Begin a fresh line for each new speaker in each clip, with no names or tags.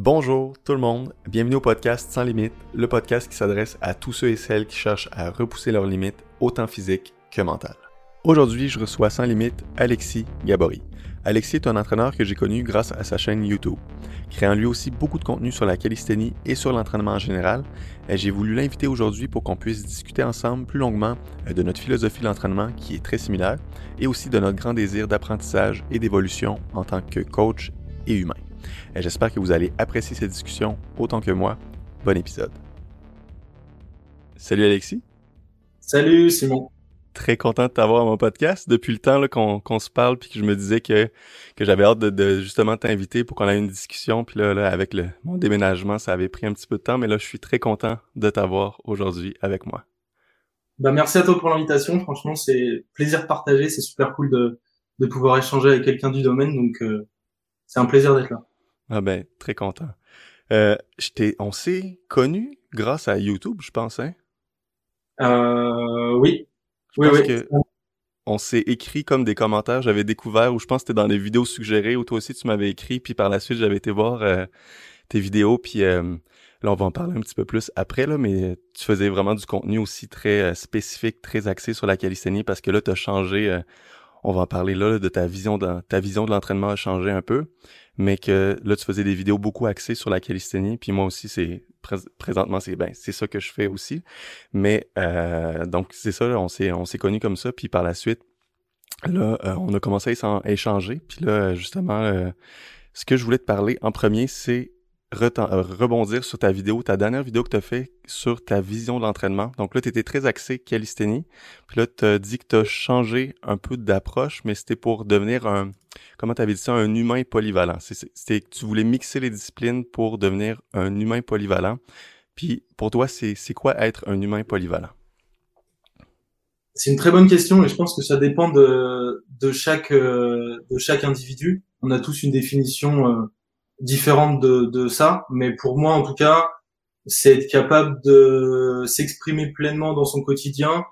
Bonjour tout le monde, bienvenue au podcast Sans Limites, le podcast qui s'adresse à tous ceux et celles qui cherchent à repousser leurs limites, autant physiques que mentales. Aujourd'hui, je reçois sans limite Alexis Gabory. Alexis est un entraîneur que j'ai connu grâce à sa chaîne YouTube. Créant lui aussi beaucoup de contenu sur la calisthénie et sur l'entraînement en général, j'ai voulu l'inviter aujourd'hui pour qu'on puisse discuter ensemble plus longuement euh, de notre philosophie de l'entraînement qui est très similaire et aussi de notre grand désir d'apprentissage et d'évolution en tant que coach et humain. J'espère que vous allez apprécier cette discussion autant que moi. Bon épisode. Salut Alexis.
Salut Simon.
Très content de t'avoir à mon podcast. Depuis le temps qu'on se parle, puis que je me disais que, que j'avais hâte de, justement t'inviter pour qu'on ait une discussion. Puis là, là avec le, mon déménagement, ça avait pris un petit peu de temps, mais là, je suis très content de t'avoir aujourd'hui avec moi.
Bah, merci à toi pour l'invitation. Franchement, c'est plaisir de partager. C'est super cool de, de pouvoir échanger avec quelqu'un du domaine. Donc, euh, c'est un plaisir d'être là.
Ah ben, très content. Euh, on s'est connus grâce à YouTube, je pense, hein?
Euh, oui.
Je
oui,
pense
oui.
que on s'est écrit comme des commentaires. J'avais découvert, ou je pense que c'était dans des vidéos suggérées, ou toi aussi tu m'avais écrit, puis par la suite j'avais été voir euh, tes vidéos, puis euh, là on va en parler un petit peu plus après, là, mais tu faisais vraiment du contenu aussi très euh, spécifique, très axé sur la calisthénie, parce que là tu as changé, euh, on va en parler là, de ta vision de, ta vision de l'entraînement a changé un peu mais que là tu faisais des vidéos beaucoup axées sur la calisthénie puis moi aussi c'est présentement c'est ben c'est ça que je fais aussi. Mais euh, donc c'est ça on s'est on s'est connus comme ça puis par la suite là euh, on a commencé à échanger puis là justement euh, ce que je voulais te parler en premier c'est rebondir sur ta vidéo, ta dernière vidéo que tu as fait sur ta vision de l'entraînement. Donc là, tu étais très axé calisthénie. Puis là, tu as dit que tu as changé un peu d'approche, mais c'était pour devenir un, comment tu avais dit ça, un humain polyvalent. C'était que tu voulais mixer les disciplines pour devenir un humain polyvalent. Puis pour toi, c'est quoi être un humain polyvalent?
C'est une très bonne question et je pense que ça dépend de, de, chaque, euh, de chaque individu. On a tous une définition euh, différente de, de ça, mais pour moi en tout cas, c'est être capable de s'exprimer pleinement dans son quotidien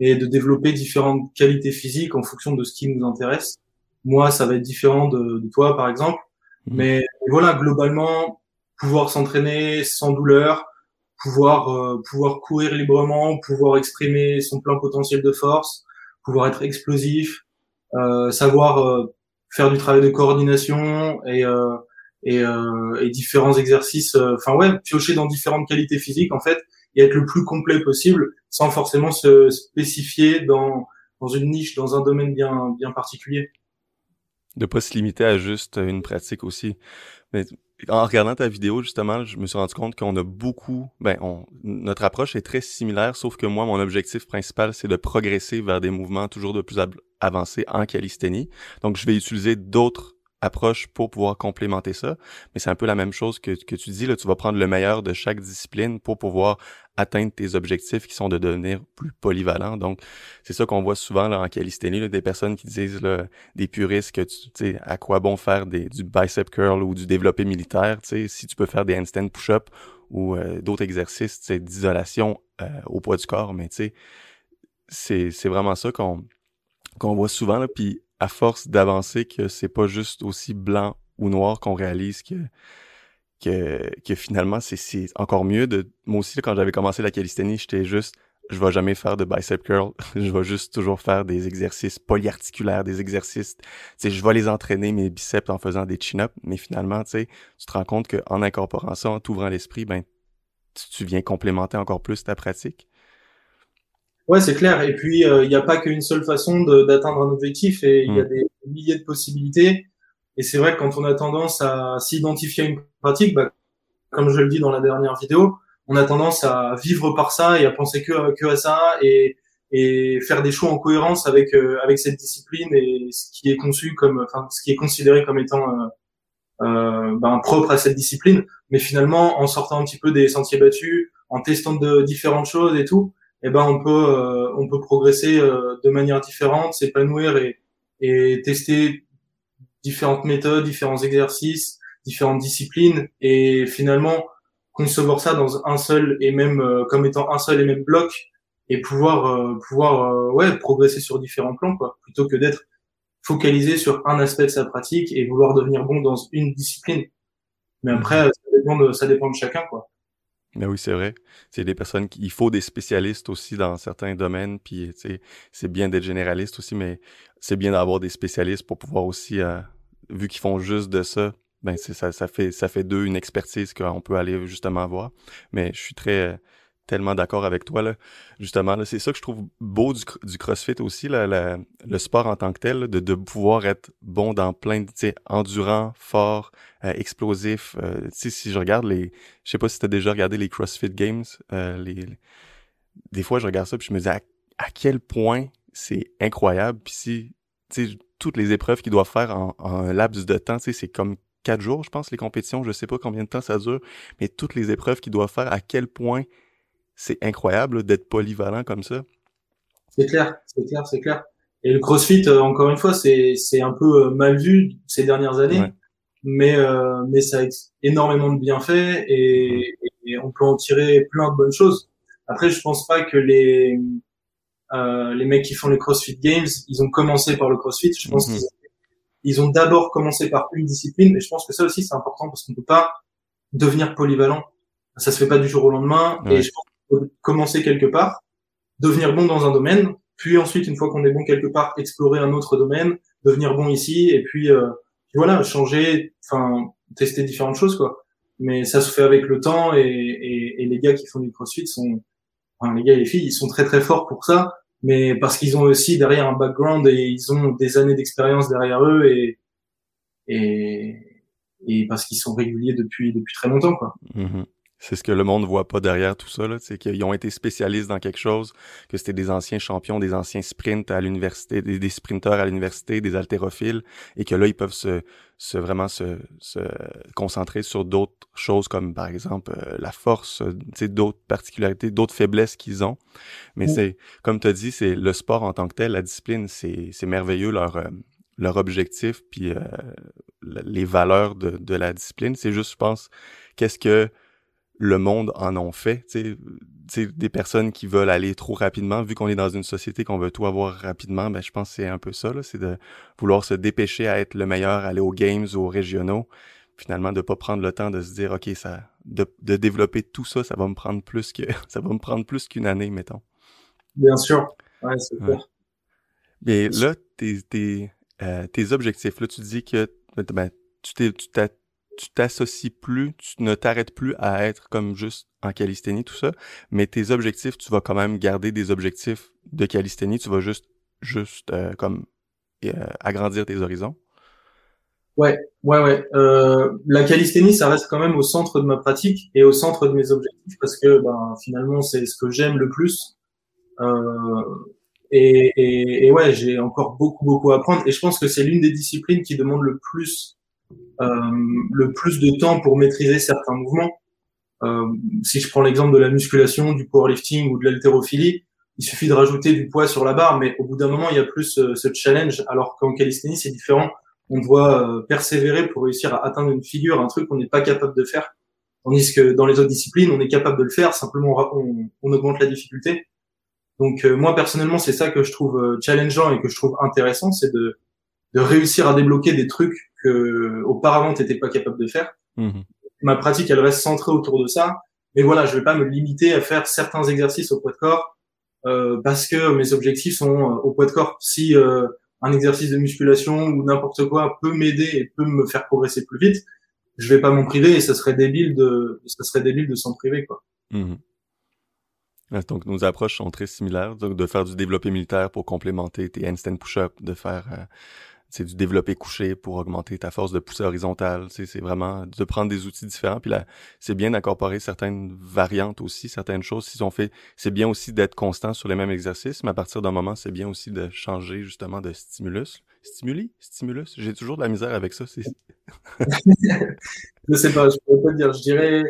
et de développer différentes qualités physiques en fonction de ce qui nous intéresse. Moi, ça va être différent de, de toi, par exemple. Mmh. Mais voilà, globalement, pouvoir s'entraîner sans douleur, pouvoir euh, pouvoir courir librement, pouvoir exprimer son plein potentiel de force, pouvoir être explosif, euh, savoir euh, faire du travail de coordination et euh, et, euh, et différents exercices. Euh, enfin ouais, piocher dans différentes qualités physiques en fait et être le plus complet possible sans forcément se spécifier dans dans une niche, dans un domaine bien bien particulier.
De pas se limiter à juste une pratique aussi. Mais en regardant ta vidéo, justement, je me suis rendu compte qu'on a beaucoup, ben, on, notre approche est très similaire, sauf que moi, mon objectif principal, c'est de progresser vers des mouvements toujours de plus avancés en calisthénie. Donc, je vais utiliser d'autres approche pour pouvoir complémenter ça. Mais c'est un peu la même chose que, tu dis, là, tu vas prendre le meilleur de chaque discipline pour pouvoir atteindre tes objectifs qui sont de devenir plus polyvalent. Donc, c'est ça qu'on voit souvent là, en calisthénie, là, des personnes qui disent, là, des puristes, que tu sais, à quoi bon faire du bicep curl ou du développé militaire, tu sais, si tu peux faire des handstand push-up ou euh, d'autres exercices d'isolation euh, au poids du corps, mais tu sais, c'est, c'est vraiment ça qu'on qu'on voit souvent, là, puis à force d'avancer que c'est pas juste aussi blanc ou noir qu'on réalise que que, finalement c'est encore mieux de moi aussi quand j'avais commencé la calisthénie j'étais juste je vais jamais faire de bicep curl. Je vais juste toujours faire des exercices polyarticulaires des exercices tu je vais les entraîner mes biceps en faisant des chin-ups. Mais finalement tu tu te rends compte qu'en incorporant ça en t'ouvrant l'esprit ben tu viens complémenter encore plus ta pratique
Ouais, c'est clair. Et puis, euh, il n'y a pas qu'une seule façon d'atteindre un objectif et il y a mm. des milliers de possibilités. Et c'est vrai que quand on a tendance à s'identifier à une pratique, bah, comme je le dis dans la dernière vidéo, on a tendance à vivre par ça et à penser que, que à ça et, et faire des choix en cohérence avec euh, avec cette discipline et ce qui est conçu comme, enfin, ce qui est considéré comme étant euh, euh, ben, propre à cette discipline. Mais finalement, en sortant un petit peu des sentiers battus, en testant de différentes choses et tout, eh ben on peut euh, on peut progresser euh, de manière différente, s'épanouir et, et tester différentes méthodes, différents exercices, différentes disciplines et finalement concevoir ça dans un seul et même euh, comme étant un seul et même bloc et pouvoir pouvoir ouais progresser sur différents plans quoi plutôt que d'être focalisé sur un aspect de sa pratique et vouloir devenir bon dans une discipline mais après ça dépend de, ça dépend de chacun, quoi.
Mais oui, c'est vrai. C'est des personnes qui, il faut des spécialistes aussi dans certains domaines, puis c'est bien d'être généraliste aussi, mais c'est bien d'avoir des spécialistes pour pouvoir aussi, euh, vu qu'ils font juste de ça, ben ça, ça fait ça fait d'eux une expertise qu'on peut aller justement voir. Mais je suis très tellement d'accord avec toi là. Justement, c'est ça que je trouve beau du, du CrossFit aussi, là, le sport en tant que tel, de, de pouvoir être bon dans plein de, endurant, fort, euh, explosif. Euh, si je regarde les, je sais pas si tu as déjà regardé les CrossFit Games, euh, les, des fois je regarde ça puis je me dis à, quel point c'est incroyable. Puis si, tu toutes les épreuves qu'ils doivent faire en, en un laps de temps, c'est comme quatre jours, je pense, les compétitions. Je sais pas combien de temps ça dure, mais toutes les épreuves qu'ils doivent faire, à quel point c'est incroyable d'être polyvalent comme ça.
C'est clair, c'est clair, c'est clair. Et le CrossFit, euh, encore une fois, c'est c'est un peu euh, mal vu ces dernières années, mais euh, mais ça a énormément de bienfaits et, et, on peut en tirer plein de bonnes choses. Après, je pense pas que les euh, les mecs qui font les CrossFit Games, ils ont commencé par le CrossFit. Je pense mhm. qu'ils ils ont d'abord commencé par une discipline, et je pense que ça aussi c'est important parce qu'on peut pas devenir polyvalent. Ça se fait pas du jour au lendemain, et je pense qu'il commencer quelque part, devenir bon dans un domaine, puis ensuite une fois qu'on est bon quelque part, explorer un autre domaine, devenir bon ici, et puis, euh, voilà, changer, enfin tester différentes choses quoi. Mais ça se fait avec le temps, et, et, et les gars qui font du CrossFit sont, enfin les gars et les filles, ils sont très très forts pour ça mais parce qu'ils ont aussi derrière un background et ils ont des années d'expérience derrière eux et et, et parce qu'ils sont réguliers depuis depuis très longtemps quoi.
Mm-hmm. C'est ce que le monde voit pas derrière tout ça, c'est qu'ils ont été spécialistes dans quelque chose, que c'était des anciens champions, des anciens sprints à l'université, des, sprinteurs à l'université, des haltérophiles, et que là, ils peuvent se, se vraiment se, se concentrer sur d'autres choses comme, par exemple, euh, la force, d'autres particularités, d'autres faiblesses qu'ils ont. Mais c'est, comme tu as dit, c'est le sport en tant que tel, la discipline, c'est, c'est merveilleux, leur, euh, leur objectif, puis euh, les valeurs de, de la discipline. C'est juste, je pense, qu'est-ce que le monde en ont fait. Tu sais, des personnes qui veulent aller trop rapidement, vu qu'on est dans une société qu'on veut tout avoir rapidement, ben je pense que c'est un peu ça, c'est de vouloir se dépêcher à être le meilleur, aller aux games ou aux régionaux, finalement de pas prendre le temps de se dire ok ça, de, de développer tout ça, ça va me prendre plus que ça va me prendre plus qu'une année, mettons.
Bien sûr, ouais, c'est clair.
Mais là, tes, tes, euh, tes objectifs, là, tu dis que ben, tu t'es, tu t'as tu t'associes plus, tu ne t'arrêtes plus à être comme juste en calisthénie, tout ça, mais tes objectifs, tu vas quand même garder des objectifs de calisthénie, tu vas juste, juste euh, comme euh, agrandir tes horizons?
Ouais, ouais, ouais. Euh, la calisthénie, ça reste quand même au centre de ma pratique et au centre de mes objectifs parce que ben, finalement, c'est ce que j'aime le plus. Euh, et, et, et ouais, j'ai encore beaucoup, beaucoup à apprendre et je pense que c'est l'une des disciplines qui demande le plus le plus de temps pour maîtriser certains mouvements. Euh, si je prends l'exemple de la musculation, du powerlifting ou de l'haltérophilie, il suffit de rajouter du poids sur la barre, mais au bout d'un moment, il y a plus euh, ce challenge, alors qu'en calisthénie, c'est différent. On doit persévérer pour réussir à atteindre une figure, un truc qu'on n'est pas capable de faire. Tandis que dans les autres disciplines, on est capable de le faire, simplement on, on augmente la difficulté. Donc moi personnellement, c'est ça que je trouve challengeant et que je trouve intéressant, c'est de, de réussir à débloquer des trucs que auparavant t'étais pas capable de faire. Mhm. Ma pratique, elle reste centrée autour de ça. Mais voilà, je vais pas me limiter à faire certains exercices au poids de corps euh, parce que mes objectifs sont euh, au poids de corps. Si euh, un exercice de musculation ou n'importe quoi peut m'aider et peut me faire progresser plus vite, je vais pas m'en priver et ça serait débile de, ça serait débile de s'en priver quoi.
Mhm. Donc nos approches sont très similaires, donc de faire du développé militaire pour complémenter tes handstand push-up, de faire c'est du développer couché pour augmenter ta force de poussée horizontale. C'est vraiment de prendre des outils différents. Puis là, c'est bien d'incorporer certaines variantes aussi, certaines choses. Si on fait, c'est bien aussi d'être constant sur les mêmes exercices, mais à partir d'un moment, c'est bien aussi de changer justement de stimulus. Stimuli? Stimulus? J'ai toujours de la misère avec ça. C'est...
je sais pas, je pourrais pas dire. Je dirais,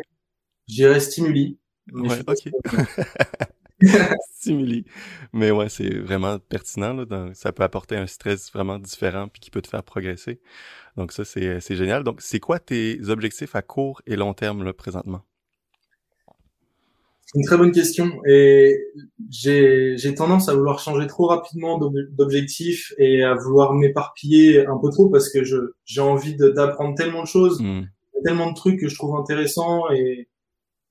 je dirais stimuli.
Ouais, ok. Stimuli. Mais ouais, c'est vraiment pertinent. Là, ça peut apporter un stress vraiment différent puis qui peut te faire progresser. Donc ça, c'est, c'est génial. Donc, c'est quoi tes objectifs à court et long terme là, présentement?
C'est une très bonne question. Et j'ai, j'ai tendance à vouloir changer trop rapidement d'objectifs et à vouloir m'éparpiller un peu trop parce que je, j'ai envie de, d'apprendre tellement de choses, mmh. tellement de trucs que je trouve intéressants et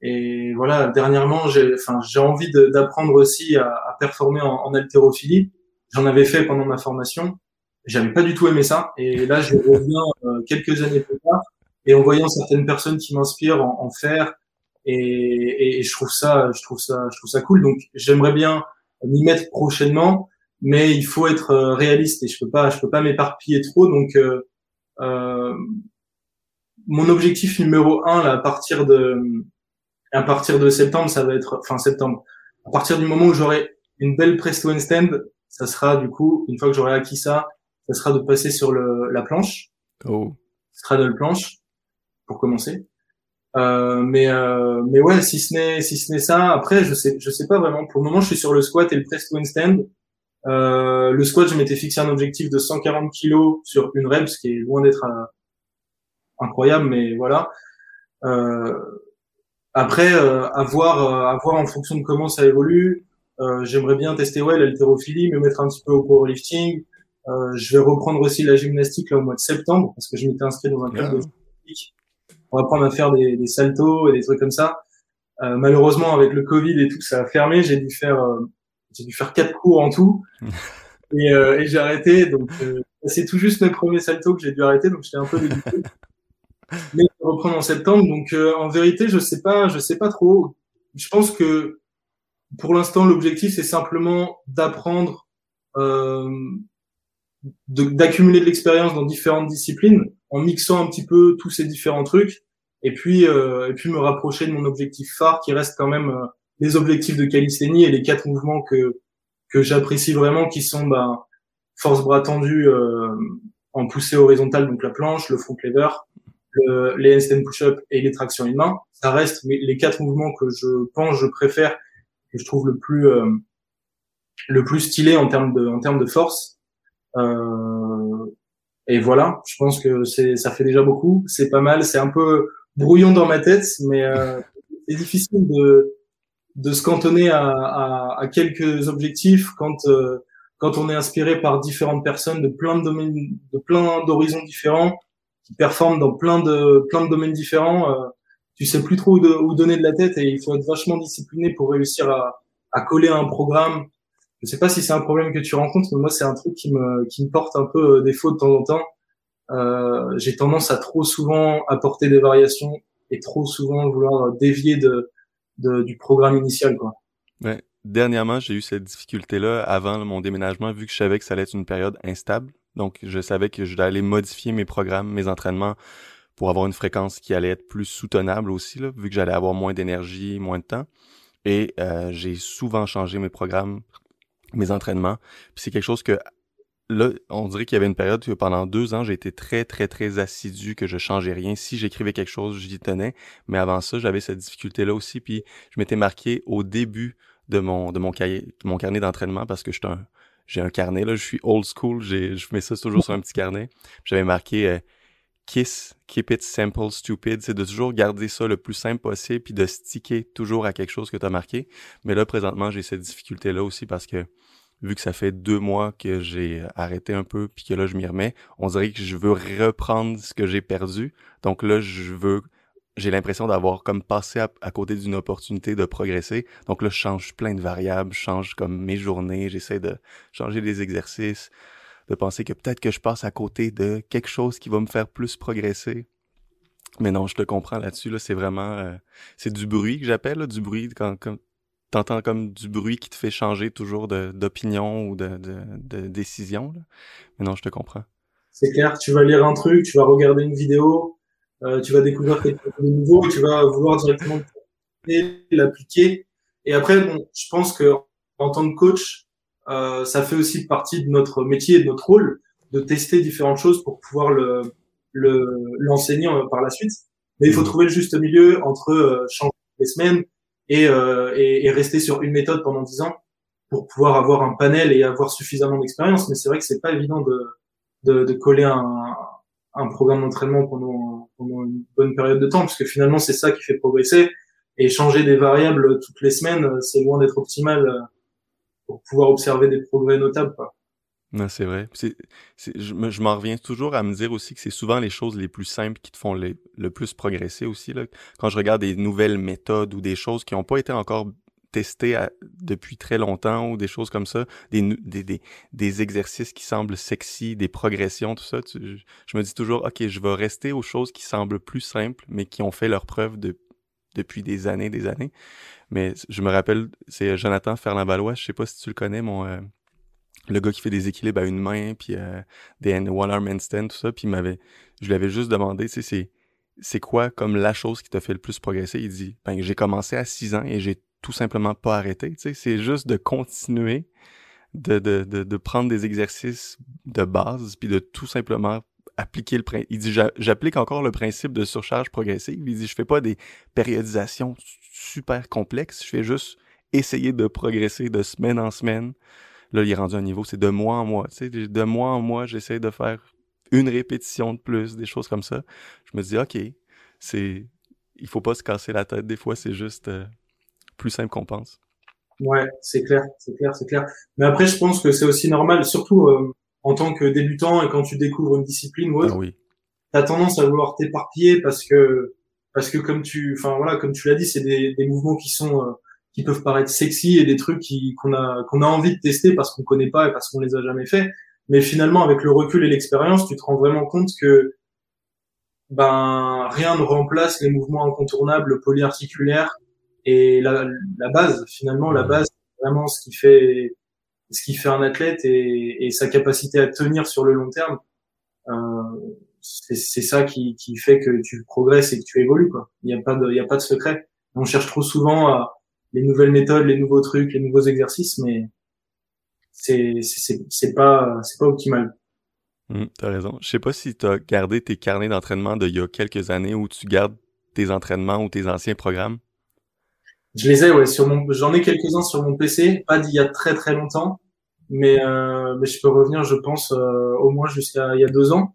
et voilà, dernièrement, j'ai, enfin, envie d'apprendre aussi à, à, performer en, en haltérophilie. J'en avais fait pendant ma formation. J'avais pas du tout aimé ça. Et là, je reviens euh, quelques années plus tard. Et en voyant certaines personnes qui m'inspirent en, en faire, et, et, je trouve ça, je trouve ça, je trouve ça cool. Donc, j'aimerais bien m'y mettre prochainement, mais il faut être euh, réaliste et je peux pas, je peux pas m'éparpiller trop. Donc, euh, euh, mon objectif numéro un là, à partir de à partir de septembre, ça va être, enfin septembre, à partir du moment où j'aurai une belle Presto Handstand, ça sera du coup, une fois que j'aurai acquis ça, ça sera de passer sur le, la planche.
Oh.
Straddle planche, pour commencer. Euh, mais euh, mais ouais, si ce n'est si ce n'est ça, après je sais je sais pas vraiment. Pour le moment, je suis sur le squat et le press to handstand. Euh, le squat, je m'étais fixé un objectif de 140 kg sur une rep, ce qui est loin d'être euh, incroyable, mais voilà. Euh, après, euh, à voir, à voir en fonction de comment ça évolue. J'aimerais bien tester ouais l'haltérophilie, me mettre un petit peu au powerlifting. je vais reprendre aussi la gymnastique là au mois de septembre parce que je m'étais inscrit dans un club de gymnastique on va apprendre à faire des, des saltos et des trucs comme ça. Euh, malheureusement, avec le Covid et tout, ça a fermé. J'ai dû faire, euh, j'ai dû faire quatre cours en tout, et, euh, et j'ai arrêté. Donc, euh, c'est tout juste mes premiers saltos que j'ai dû arrêter, donc j'étais un peu dégoûté. Mais je reprendre en septembre. Donc, euh, en vérité, je sais pas, je sais pas trop. Je pense que pour l'instant, l'objectif c'est simplement d'apprendre, d'accumuler de l'expérience dans différentes disciplines en mixant un petit peu tous ces différents trucs et puis euh, et puis me rapprocher de mon objectif phare qui reste quand même euh, les objectifs de calisthénie et les quatre mouvements que que j'apprécie vraiment qui sont bah, force bras tendu euh, en poussée horizontale donc la planche le front lever le, les handstand push-up et les tractions une main ça reste les quatre mouvements que je pense je préfère que je trouve le plus euh, le plus stylé en termes de en termes de force euh, et voilà, je pense que c'est, ça fait déjà beaucoup. C'est pas mal. C'est un peu brouillon dans ma tête, mais euh, c'est difficile de, de se cantonner à, à, à quelques objectifs quand euh, quand on est inspiré par différentes personnes de plein de domaines, de plein d'horizons différents, qui performent dans plein de plein de domaines différents. Euh, tu sais plus trop où, où, donner de la tête et il faut être vachement discipliné pour réussir à, à coller un programme je sais pas si c'est un problème que tu rencontres, mais moi c'est un truc qui me qui me porte un peu euh, défaut de temps en temps. Euh, j'ai tendance à trop souvent apporter des variations et trop souvent vouloir dévier de, de du programme initial quoi.
Ouais. Dernièrement, j'ai eu cette difficulté-là avant mon déménagement, vu que je savais que ça allait être une période instable. Donc, je savais que je modifier mes programmes, mes entraînements pour avoir une fréquence qui allait être plus soutenable aussi, là, vu que j'allais avoir moins d'énergie, moins de temps. Et euh, j'ai souvent changé mes programmes mes entraînements. Puis c'est quelque chose que là, on dirait qu'il y avait une période où pendant deux ans, j'ai été très, très, très assidu, que je changeais rien. Si j'écrivais quelque chose, j'y tenais. Mais avant ça, j'avais cette difficulté-là aussi. Puis je m'étais marqué au début de mon, de mon cahier, mon carnet d'entraînement parce que un, j'ai un carnet, là, je suis old school, je mets ça toujours sur un petit carnet. J'avais marqué euh, Kiss, keep it simple, stupid. C'est de toujours garder ça le plus simple possible puis de sticker toujours à quelque chose que tu as marqué. Mais là, présentement, j'ai cette difficulté-là aussi parce que vu que ça fait deux mois que j'ai arrêté un peu puis que là, je m'y remets, on dirait que je veux reprendre ce que j'ai perdu. Donc là, je veux j'ai l'impression d'avoir comme passé à, côté d'une opportunité de progresser. Donc là, je change plein de variables, je change comme mes journées, j'essaie de changer les exercices de penser que peut-être que je passe à côté de quelque chose qui va me faire plus progresser. Mais non, je te comprends là-dessus. Là, c'est vraiment, euh, c'est du bruit que j'appelle, du bruit quand, quand t'entends comme du bruit qui te fait changer toujours d'opinion ou de, de, de décision. Là. Mais non, je te comprends.
C'est clair. Tu vas lire un truc, tu vas regarder une vidéo, euh, tu vas découvrir quelque chose de nouveau, tu vas vouloir directement l'appliquer. Et après, bon, je pense que en tant que coach, euh, ça fait aussi partie de notre métier et de notre rôle de tester différentes choses pour pouvoir le l'enseigner euh, par la suite. Mais il faut mmh. trouver le juste milieu entre euh, changer les semaines et, euh, et, et, rester sur une méthode pendant dix ans pour pouvoir avoir un panel et avoir suffisamment d'expérience. Mais c'est vrai que c'est pas évident de, de, de coller un, un programme d'entraînement pendant, pendant une bonne période de temps, parce que finalement c'est ça qui fait progresser. Et changer des variables toutes les semaines, c'est loin d'être optimal pour pouvoir observer des progrès notables. Quoi.
Non, c'est vrai. C'est, je, m'en reviens toujours à me dire aussi que c'est souvent les choses les plus simples qui te font le plus progresser aussi. Là. Quand je regarde des nouvelles méthodes ou des choses qui n'ont pas été encore testées depuis très longtemps ou des choses comme ça, des, des, des, exercices qui semblent sexy, des progressions, tout ça, je me dis toujours, OK, je vais rester aux choses qui semblent plus simples, mais qui ont fait leur preuve de, depuis des années, des années. Mais je me rappelle, c'est Jonathan Ferland-Valois, je sais pas si tu le connais, mon... Euh, le gars qui fait des équilibres à une main, puis euh, des one-arm handstand, tout ça, puis m'avait, je lui avais juste demandé, tu sais, c'est, c'est quoi comme la chose qui t'a fait le plus progresser? Il dit, ben, j'ai commencé à 6 ans et j'ai tout simplement pas sais, c'est juste de continuer, de, de, de, de, prendre des exercices de base, puis de tout simplement appliquer le principe. Il dit, j'applique encore le principe de surcharge progressive. Il dit, je fais pas des périodisations super complexes, je fais juste essayer de progresser de semaine en semaine, Là, il est rendu à un niveau, c'est de mois en mois. Tu sais, de mois en mois, j'essaie de faire une répétition de plus, des choses comme ça. Je me dis, OK, c'est, il faut pas se casser la tête. Des fois, c'est juste euh, plus simple qu'on pense.
Ouais, c'est clair, c'est clair, c'est clair. Mais après, je pense que c'est aussi normal, surtout euh, en tant que débutant et quand tu découvres une discipline ou autre.
Ah oui.
T'as tendance à vouloir t'éparpiller parce que parce que comme tu, enfin voilà, comme tu l'as dit, c'est des, des mouvements qui sont euh, qui peuvent paraître sexy et des trucs qui qu'on a qu'on a envie de tester parce qu'on connaît pas et parce qu'on les a jamais fait. Mais finalement, avec le recul et l'expérience, tu te rends vraiment compte que ben rien ne remplace les mouvements incontournables polyarticulaires et la, la base. Finalement, la base, vraiment ce qui fait ce qui fait un athlète et, et sa capacité à tenir sur le long terme. Euh, c'est ça qui, qui fait que tu progresses et que tu évolues. Quoi. Il n'y a pas de, il y a pas de secret. On cherche trop souvent à les nouvelles méthodes, les nouveaux trucs, les nouveaux exercices, mais c'est c'est pas c'est pas optimal.
Mmh, t'as raison. Je sais pas si tu as gardé tes carnets d'entraînement d'il y a quelques années où tu gardes tes entraînements ou tes anciens programmes.
Je les ai, ouais, sur mon, j'en ai quelques-uns sur mon PC, pas d'il y a très très longtemps, mais euh, mais je peux revenir, je pense, euh, au moins jusqu'à il y a deux ans.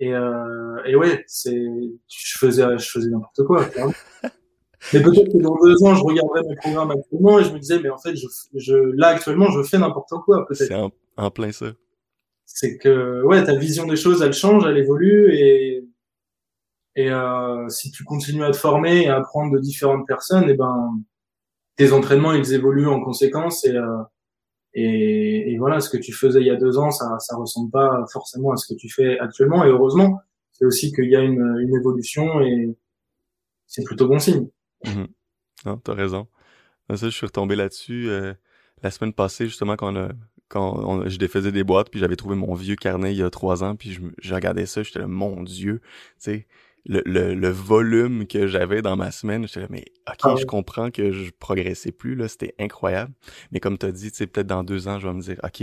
Et euh, et ouais, c'est, je faisais je faisais n'importe quoi. Mais peut-être que dans deux ans, je regarderai mes programmes actuellement et je me disais, mais en fait, je, je là actuellement, je fais n'importe quoi.
C'est en, plein ça.
C'est que ouais, ta vision des choses, elle change, elle évolue et et euh, si tu continues à te former et à apprendre de différentes personnes, et eh ben tes entraînements ils évoluent en conséquence et euh, et, et, voilà, ce que tu faisais il y a deux ans, ça ça ressemble pas forcément à ce que tu fais actuellement et heureusement, c'est aussi qu'il y a une, une évolution et c'est plutôt bon signe.
Mmh non, t'as raison. Ça, je suis retombé là-dessus euh, la semaine passée, justement, quand, quand je défaisais des boîtes, puis j'avais trouvé mon vieux carnet il y a trois ans, puis je, je regardais ça, j'étais là, mon Dieu, tu sais, le, le, le, volume que j'avais dans ma semaine, j'étais là, mais ok, ah je comprends que je progressais plus, là, c'était incroyable. Mais comme t'as dit, tu sais, peut-être dans deux ans, je vais me dire, ok,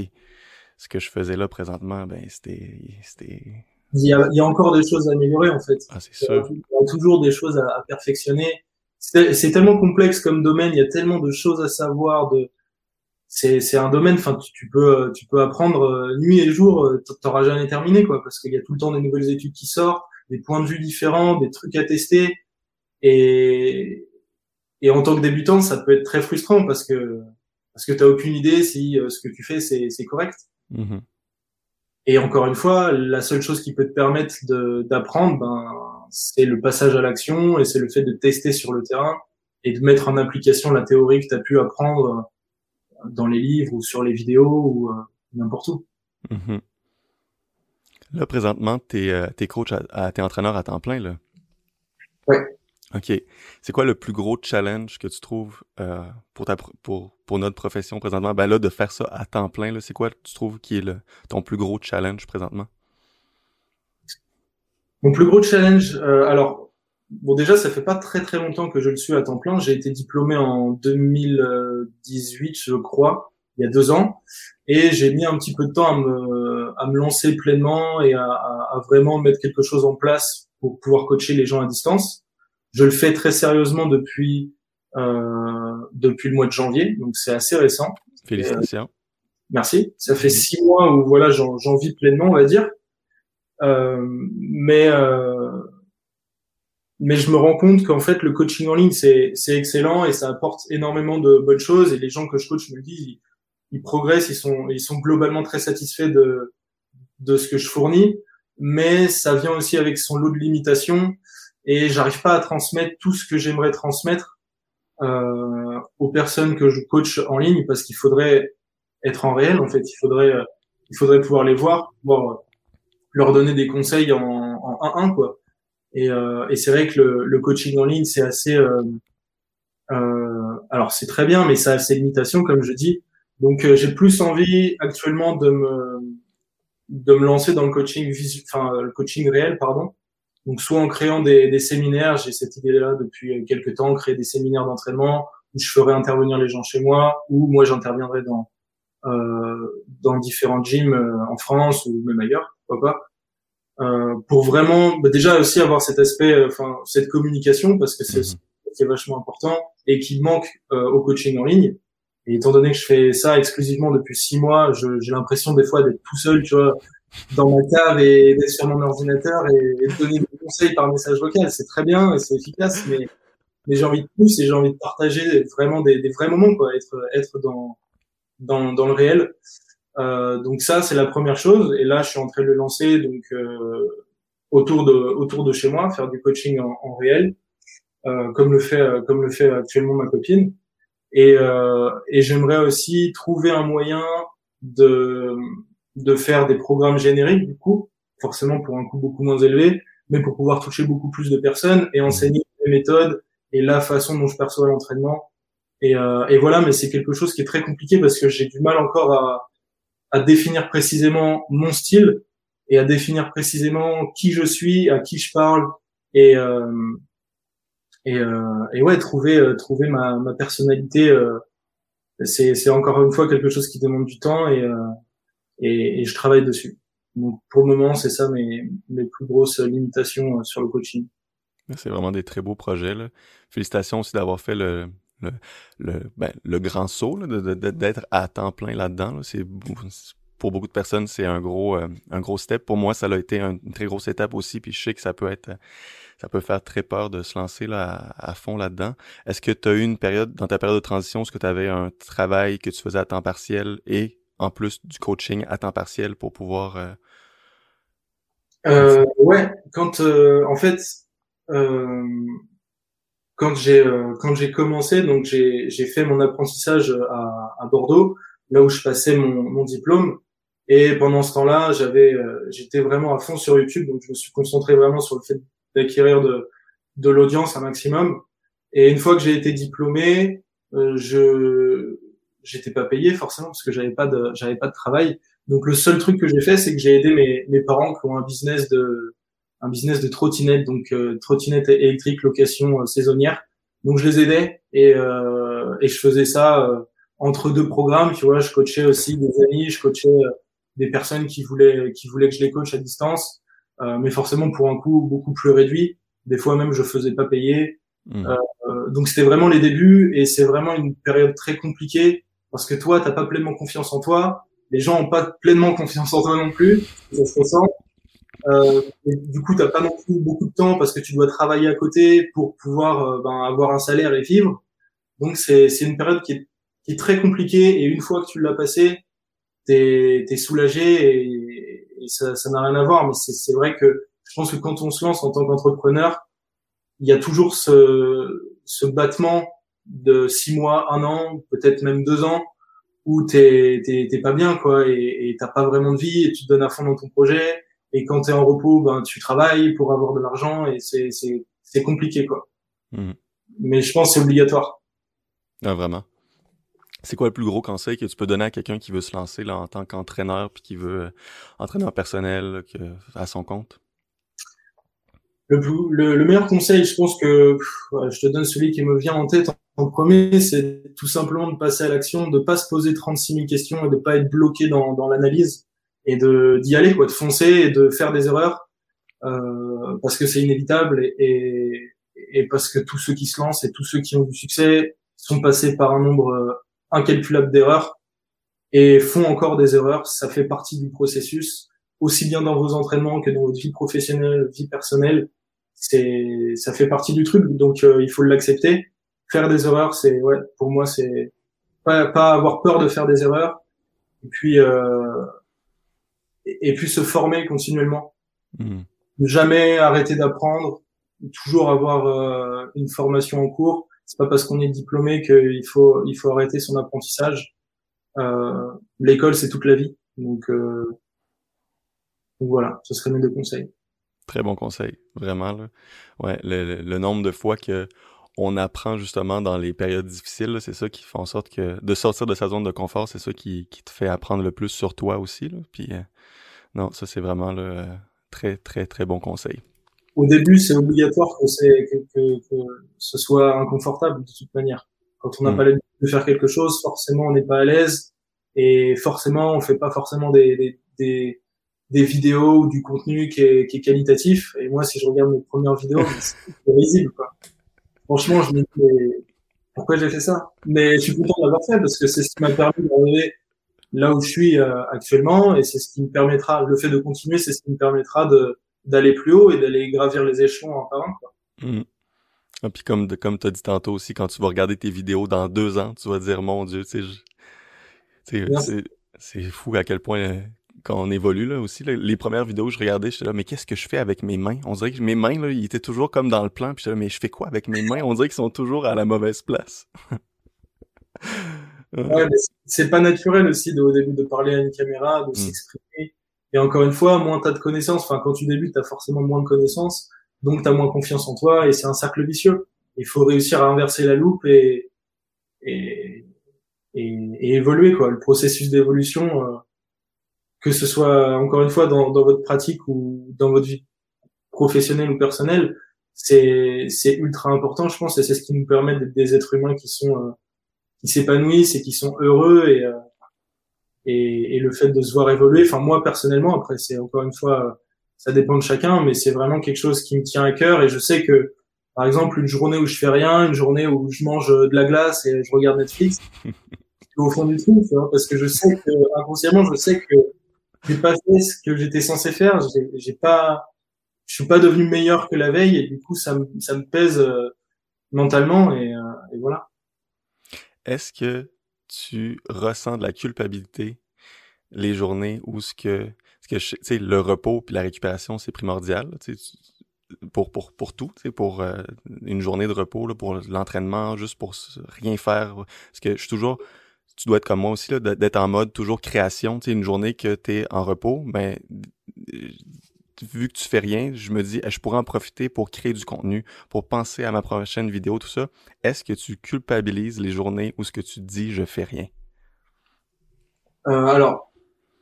ce que je faisais là présentement, ben, c'était.
Il y, a, il y a encore des choses à améliorer, en fait.
Ah, c'est sûr.
Il y a toujours des choses à, à perfectionner c'est tellement complexe comme domaine, il y a tellement de choses à savoir. De, c'est un domaine, enfin tu, peux tu peux apprendre euh, nuit et jour, euh, t'auras jamais terminé quoi, parce qu'il y a tout le temps des nouvelles études qui sortent, des points de vue différents, des trucs à tester, et et en tant que débutant, ça peut être très frustrant parce que parce que t'as aucune idée si euh, ce que tu fais c'est c'est correct.
Mm-hmm.
Et encore une fois, la seule chose qui peut te permettre d'apprendre, ben c'est le passage à l'action et c'est le fait de tester sur le terrain et de mettre en application la théorie que tu as pu apprendre dans les livres ou sur les vidéos ou euh, n'importe où.
Mm-hmm. Là, présentement, tu es, euh, coach, t'es entraîneur à temps plein, là?
Oui.
OK. C'est quoi le plus gros challenge que tu trouves euh, pour, ta, pour, pour notre profession présentement? Ben là, de faire ça à temps plein, c'est quoi tu trouves qui est le, ton plus gros challenge présentement?
Mon plus gros challenge, euh, alors bon déjà ça fait pas très très longtemps que je le suis à temps plein. J'ai été diplômé en 2018, je crois, il y a deux ans, et j'ai mis un petit peu de temps à me à me lancer pleinement et à, à, vraiment mettre quelque chose en place pour pouvoir coacher les gens à distance. Je le fais très sérieusement depuis euh, depuis le mois de janvier, donc c'est assez récent.
Félicitations.
merci. Ça fait six mois où voilà j'en vis pleinement, on va dire. Euh, mais euh, mais je me rends compte qu'en fait le coaching en ligne c'est c'est excellent et ça apporte énormément de bonnes choses et les gens que je coach me disent ils progressent, ils sont, ils sont globalement très satisfaits de, de ce que je fournis, mais ça vient aussi avec son lot de limitations et j'arrive pas à transmettre tout ce que j'aimerais transmettre euh, aux personnes que je coach en ligne parce qu'il faudrait être en réel en fait, il faudrait, il faudrait pouvoir les voir, pouvoir leur donner des conseils en, en 1-1 quoi. Et, euh, et c'est vrai que le, le, coaching en ligne c'est assez, euh, euh, alors c'est très bien, mais ça a ses limitations comme je dis. Donc euh, j'ai plus envie actuellement de me de me lancer dans le coaching enfin le coaching réel pardon. Donc soit en créant des, des séminaires, j'ai cette idée-là depuis quelques temps, créer des séminaires d'entraînement où je ferai intervenir les gens chez moi, ou moi j'interviendrai dans euh, dans différents gyms euh, en France ou même ailleurs, pourquoi pas. Euh, pour vraiment bah, déjà aussi avoir cet aspect, enfin cette communication parce que c'est mm qui est vachement important et qui manque au coaching en ligne et étant donné que je fais ça exclusivement depuis six mois, j'ai l'impression des fois d'être tout seul, tu vois, dans ma cave et d'être sur mon ordinateur et, de donner des conseils par message vocal. C'est très bien et c'est efficace, mais, mais j'ai envie de plus et j'ai envie de partager vraiment des, des, vrais moments, quoi, être, être dans, dans, dans le réel. Euh, donc ça, c'est la première chose. Et là, je suis en train de le lancer donc euh, autour de autour de chez moi, faire du coaching en, en réel, euh, comme le fait comme le fait actuellement ma copine. Et, euh, et j'aimerais aussi trouver un moyen de, de faire des programmes génériques, du coup, forcément pour un coût beaucoup moins élevé, mais pour pouvoir toucher beaucoup plus de personnes et enseigner les méthodes et la façon dont je perçois l'entraînement. Et, euh, et voilà, mais c'est quelque chose qui est très compliqué parce que j'ai du mal encore à, à définir précisément mon style et à définir précisément qui je suis, à qui je parle et, euh, et, euh, et ouais trouver euh, trouver ma, ma personnalité euh, c'est c'est encore une fois quelque chose qui demande du temps et et, et, je travaille dessus donc pour le moment c'est ça mes mes plus grosses limitations sur le coaching
c'est vraiment des très beaux projets là. félicitations aussi d'avoir fait le le, le, ben, le grand saut d'être à temps plein là-dedans. C'est pour beaucoup de personnes, c'est un gros un gros step. Pour moi, ça a été une très grosse étape aussi. Puis je sais que ça peut être ça peut faire très peur de se lancer là, à, fond là-dedans. Est-ce que tu as eu une période, dans ta période de transition, est-ce que tu avais un travail que tu faisais à temps partiel et en plus du coaching à temps partiel pour pouvoir...
Euh... Euh, ouais, quand euh, en fait, euh, quand j'ai euh, quand j'ai commencé, donc j'ai j'ai fait mon apprentissage à, à Bordeaux, là où je passais mon, mon diplôme. Et pendant ce temps-là, j'avais, j'étais vraiment à fond sur YouTube, donc je me suis concentré vraiment sur le fait d'acquérir de, de l'audience un maximum. Et une fois que j'ai été diplômé, euh, je j'étais pas payé forcément parce que j'avais pas de j'avais pas de travail. Donc le seul truc que j'ai fait, c'est que j'ai aidé mes, mes parents qui ont un business de un business de trottinette, donc euh, trottinette électrique location euh, saisonnière. Donc je les aidais et euh, et je faisais ça euh, entre deux programmes. Tu vois, je coachais aussi des amis, je coachais des personnes qui voulaient qui voulaient que je les coach à distance. Euh, mais forcément pour un coût beaucoup plus réduit. Des fois même je faisais pas payer. Mmh. Euh, donc c'était vraiment les débuts et c'est vraiment une période très compliquée parce que toi t'as pas pleinement confiance en toi, les gens ont pas pleinement confiance en toi non plus, ça se ressent. Euh, et du coup t'as pas non plus beaucoup de temps parce que tu dois travailler à côté pour pouvoir euh, ben, avoir un salaire et vivre. Donc c'est c'est une période qui est qui est très compliquée et une fois que tu l'as passé, t'es es soulagé et, et ça n'a rien à voir, mais c'est vrai que je pense que quand on se lance en tant qu'entrepreneur, il y a toujours ce, ce battement de six mois, un an, peut-être même deux ans, où t'es t'es pas bien quoi, et t'as pas vraiment de vie, et tu te donnes à fond dans ton projet, et quand t'es en repos, ben tu travailles pour avoir de l'argent, et c'est c'est c'est compliqué quoi. Mmh. Mais je pense c'est obligatoire.
Ah, vraiment. C'est quoi le plus gros conseil que tu peux donner à quelqu'un qui veut se lancer en tant qu'entraîneur puis qui veut euh, entraîneur personnel à son compte?
Le, le, meilleur conseil, je pense que je te donne celui qui me vient en tête en, premier, c'est tout simplement de passer à l'action, de pas se poser 36 000 questions et de pas être bloqué dans, l'analyse et de d'y aller, quoi, de foncer et de faire des erreurs euh, parce que c'est inévitable et, parce que tous ceux qui se lancent et tous ceux qui ont du succès sont passés par un nombre incalculable d'erreurs et font encore des erreurs. Ça fait partie du processus, aussi bien dans vos entraînements que dans votre vie professionnelle, vie personnelle. C'est, ça fait partie du truc, donc euh, il faut l'accepter. Faire des erreurs, c'est ouais, pour moi c'est pas, pas avoir peur de faire des erreurs, et puis euh, et, puis se former continuellement. Mmh. Jamais arrêter d'apprendre, toujours avoir euh, une formation en cours. C'est pas parce qu'on est diplômé qu'il faut il faut arrêter son apprentissage. Euh, L'école c'est toute la vie, donc, euh, voilà, ce serait mes deux conseils.
Très bon conseil, vraiment. Là. Ouais, le, le, nombre de fois que on apprend justement dans les périodes difficiles, c'est ça qui fait en sorte que de sortir de sa zone de confort, c'est ça qui, qui, te fait apprendre le plus sur toi aussi. Là. Puis euh, non, ça c'est vraiment le très très très bon conseil.
Au début, c'est obligatoire que, que, que, que, ce soit inconfortable de toute manière. Quand on n'a mm. pas l'habitude de faire quelque chose, forcément on n'est pas à l'aise et forcément on fait pas forcément des, des, des des vidéos ou du contenu qui est, qui est qualitatif. Et moi, si je regarde mes premières vidéos, c'est risible, quoi. Franchement, je me dis, pourquoi j'ai fait ça? Mais je suis content d'avoir fait parce que c'est ce qui m'a permis d'arriver là où je suis euh, actuellement et c'est ce qui me permettra, le fait de continuer, c'est ce qui me permettra de, d'aller plus haut et d'aller gravir les échelons un par un, quoi.
Et puis comme, comme tu as dit tantôt aussi, quand tu vas regarder tes vidéos dans deux ans, tu vas dire, mon Dieu, tu sais, c'est fou à quel point quand on évolue là aussi. les premières vidéos que je regardais, j'étais là, mais qu'est-ce que je fais avec mes mains? On dirait que mes mains, là, ils étaient toujours comme dans le plan, puis j'étais là, mais je fais quoi avec mes mains? On dirait qu'ils sont toujours à la mauvaise place.
ouais, mais c'est pas naturel aussi de, au début de parler à une caméra, de hmm. s'exprimer. Et encore une fois, moins t'as de connaissances, enfin quand tu débutes, t'as forcément moins de connaissances, donc t'as moins confiance en toi, et c'est un cercle vicieux. Il faut réussir à inverser la loupe et, et, et, évoluer, quoi. Le processus d'évolution, euh, que ce soit encore une fois dans, dans votre pratique ou dans votre vie professionnelle ou personnelle, c'est c'est ultra important, je pense, et c'est ce qui nous permet d'être des êtres humains qui sont euh, qui s'épanouissent et qui sont heureux et, euh, et, et le fait de se voir évoluer. Enfin moi personnellement, après c'est encore une fois ça dépend de chacun, mais c'est vraiment quelque chose qui me tient à cœur et je sais que par exemple une journée où je fais rien, une journée où je mange de la glace et je regarde Netflix, au fond du truc, parce que je sais que inconsciemment je sais que j'ai pas fait ce que j'étais censé faire. J'ai pas, je suis pas devenu meilleur que la veille et du coup ça me ça me pèse euh, mentalement et, euh, et voilà.
Est-ce que tu ressens de la culpabilité les journées où ce que ce que tu sais le repos puis la récupération c'est primordial pour pour pour tout tu sais pour euh, une journée de repos là, pour l'entraînement juste pour rien faire parce que je suis toujours tu dois être comme moi aussi, d'être en mode toujours création. Tu sais, une journée que tu es en repos, ben, vu que tu fais rien, je me dis, je pourrais en profiter pour créer du contenu, pour penser à ma prochaine vidéo, tout ça. Est-ce que tu culpabilises les journées où ce que tu dis, je fais rien?
Euh, alors,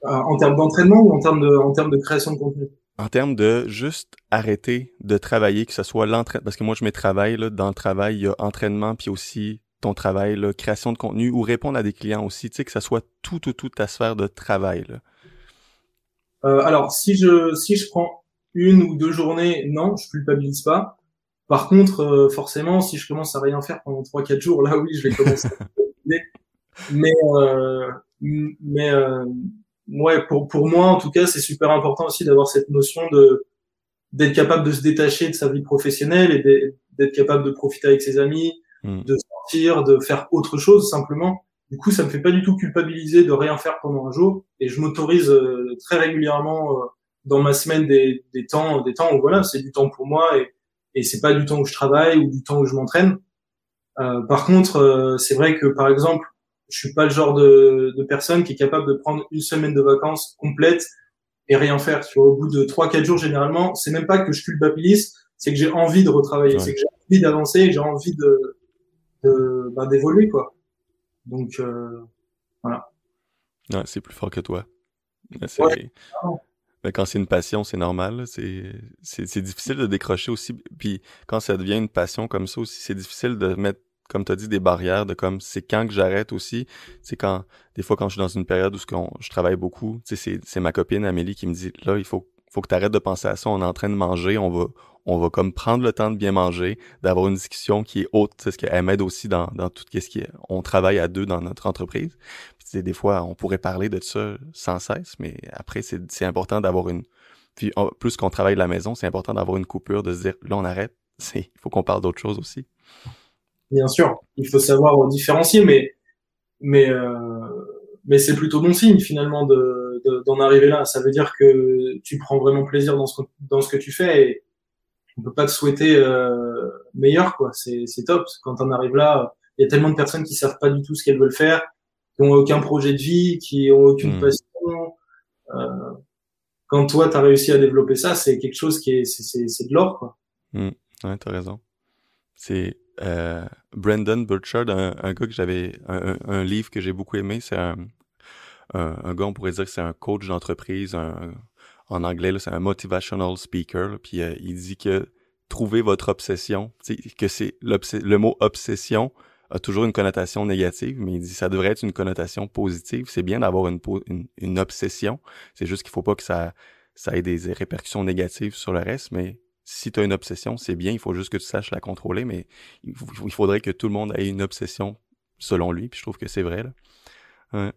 euh, en termes d'entraînement ou en termes de, en termes de création de contenu?
En termes de juste arrêter de travailler, que ce soit l'entraînement, parce que moi je mets travail, là, dans le travail, il y a entraînement, puis aussi ton travail, là, création de contenu ou répondre à des clients aussi, tu sais, que ça soit tout, tout, tout ta sphère de travail. Là.
Euh, alors, si je, si je prends une ou deux journées, non, je culpabilise pas. Par contre, euh, forcément, si je commence à rien faire pendant trois, quatre jours, là, oui, je vais commencer à Mais, euh, mais, euh, ouais, pour, pour moi, en tout cas, c'est super important aussi d'avoir cette notion de, d'être capable de se détacher de sa vie professionnelle et d'être capable de profiter avec ses amis, hmm. de sortir, de faire autre chose simplement. Du coup, ça me fait pas du tout culpabiliser de rien faire pendant un jour et je m'autorise euh, très régulièrement euh, dans ma semaine des, des, temps, des temps où voilà, c'est du temps pour moi et, et c'est pas du temps où je travaille ou du temps où je m'entraîne. Euh, par contre, euh, c'est vrai que par exemple, je suis pas le genre de, de, personne qui est capable de prendre une semaine de vacances complète et rien faire. Sur au bout de trois quatre jours généralement, c'est même pas que je culpabilise, c'est que j'ai envie de retravailler, c'est que j'ai envie d'avancer, j'ai envie de d'évoluer quoi. Donc euh, voilà.
Ouais, c'est plus fort que toi. Ouais, ben, quand c'est une passion, c'est normal. C'est difficile de décrocher aussi. Puis quand ça devient une passion comme ça aussi, c'est difficile de mettre, comme tu as dit, des barrières de comme c'est quand que j'arrête aussi. C'est quand, des fois, quand je suis dans une période où je travaille beaucoup, c'est ma copine Amélie qui me dit là, il faut, faut que tu arrêtes de penser à ça. On est en train de manger, on va, on va comme prendre le temps de bien manger, d'avoir une discussion qui est haute, c'est ce qu'elle m'aide aussi dans, dans tout ce qui est, on travaille à deux dans notre entreprise. Puis, des fois, on pourrait parler de ça sans cesse, mais après, c'est important d'avoir une, puis plus qu'on travaille de la maison, c'est important d'avoir une coupure, de se dire, là, on arrête, il faut qu'on parle d'autre chose aussi.
Bien sûr, il faut savoir différencier, mais mais euh, mais c'est plutôt bon signe finalement de d'en arriver là. Ça veut dire que tu prends vraiment plaisir dans ce dans ce que tu fais et on peut pas te souhaiter euh, meilleur quoi. C'est c'est top. Quand on arrive là, il y a tellement de personnes qui savent pas du tout ce qu'elles veulent faire, qui ont aucun projet de vie, qui ont aucune hmm. passion. Euh, quand toi tu as réussi à développer ça, c'est quelque chose qui est c'est c'est de l'or quoi.
Mmh. Ouais, t'as raison. C'est euh, Brandon Burchard, un, un, gars que j'avais, un, un, livre que j'ai beaucoup aimé. C'est un, un, gars, on pourrait dire que c'est un coach d'entreprise. en anglais, c'est un motivational speaker. puis euh, il dit que trouver votre obsession, que c'est le mot obsession a toujours une connotation négative, mais il dit ça devrait être une connotation positive. C'est bien d'avoir une, une, une, obsession. C'est juste qu'il faut pas que ça, ça ait des répercussions négatives sur le reste, mais si tu as une obsession, c'est bien, il faut juste que tu saches la contrôler, mais il, faudrait que tout le monde ait une obsession selon lui, puis je trouve que c'est vrai.
Là.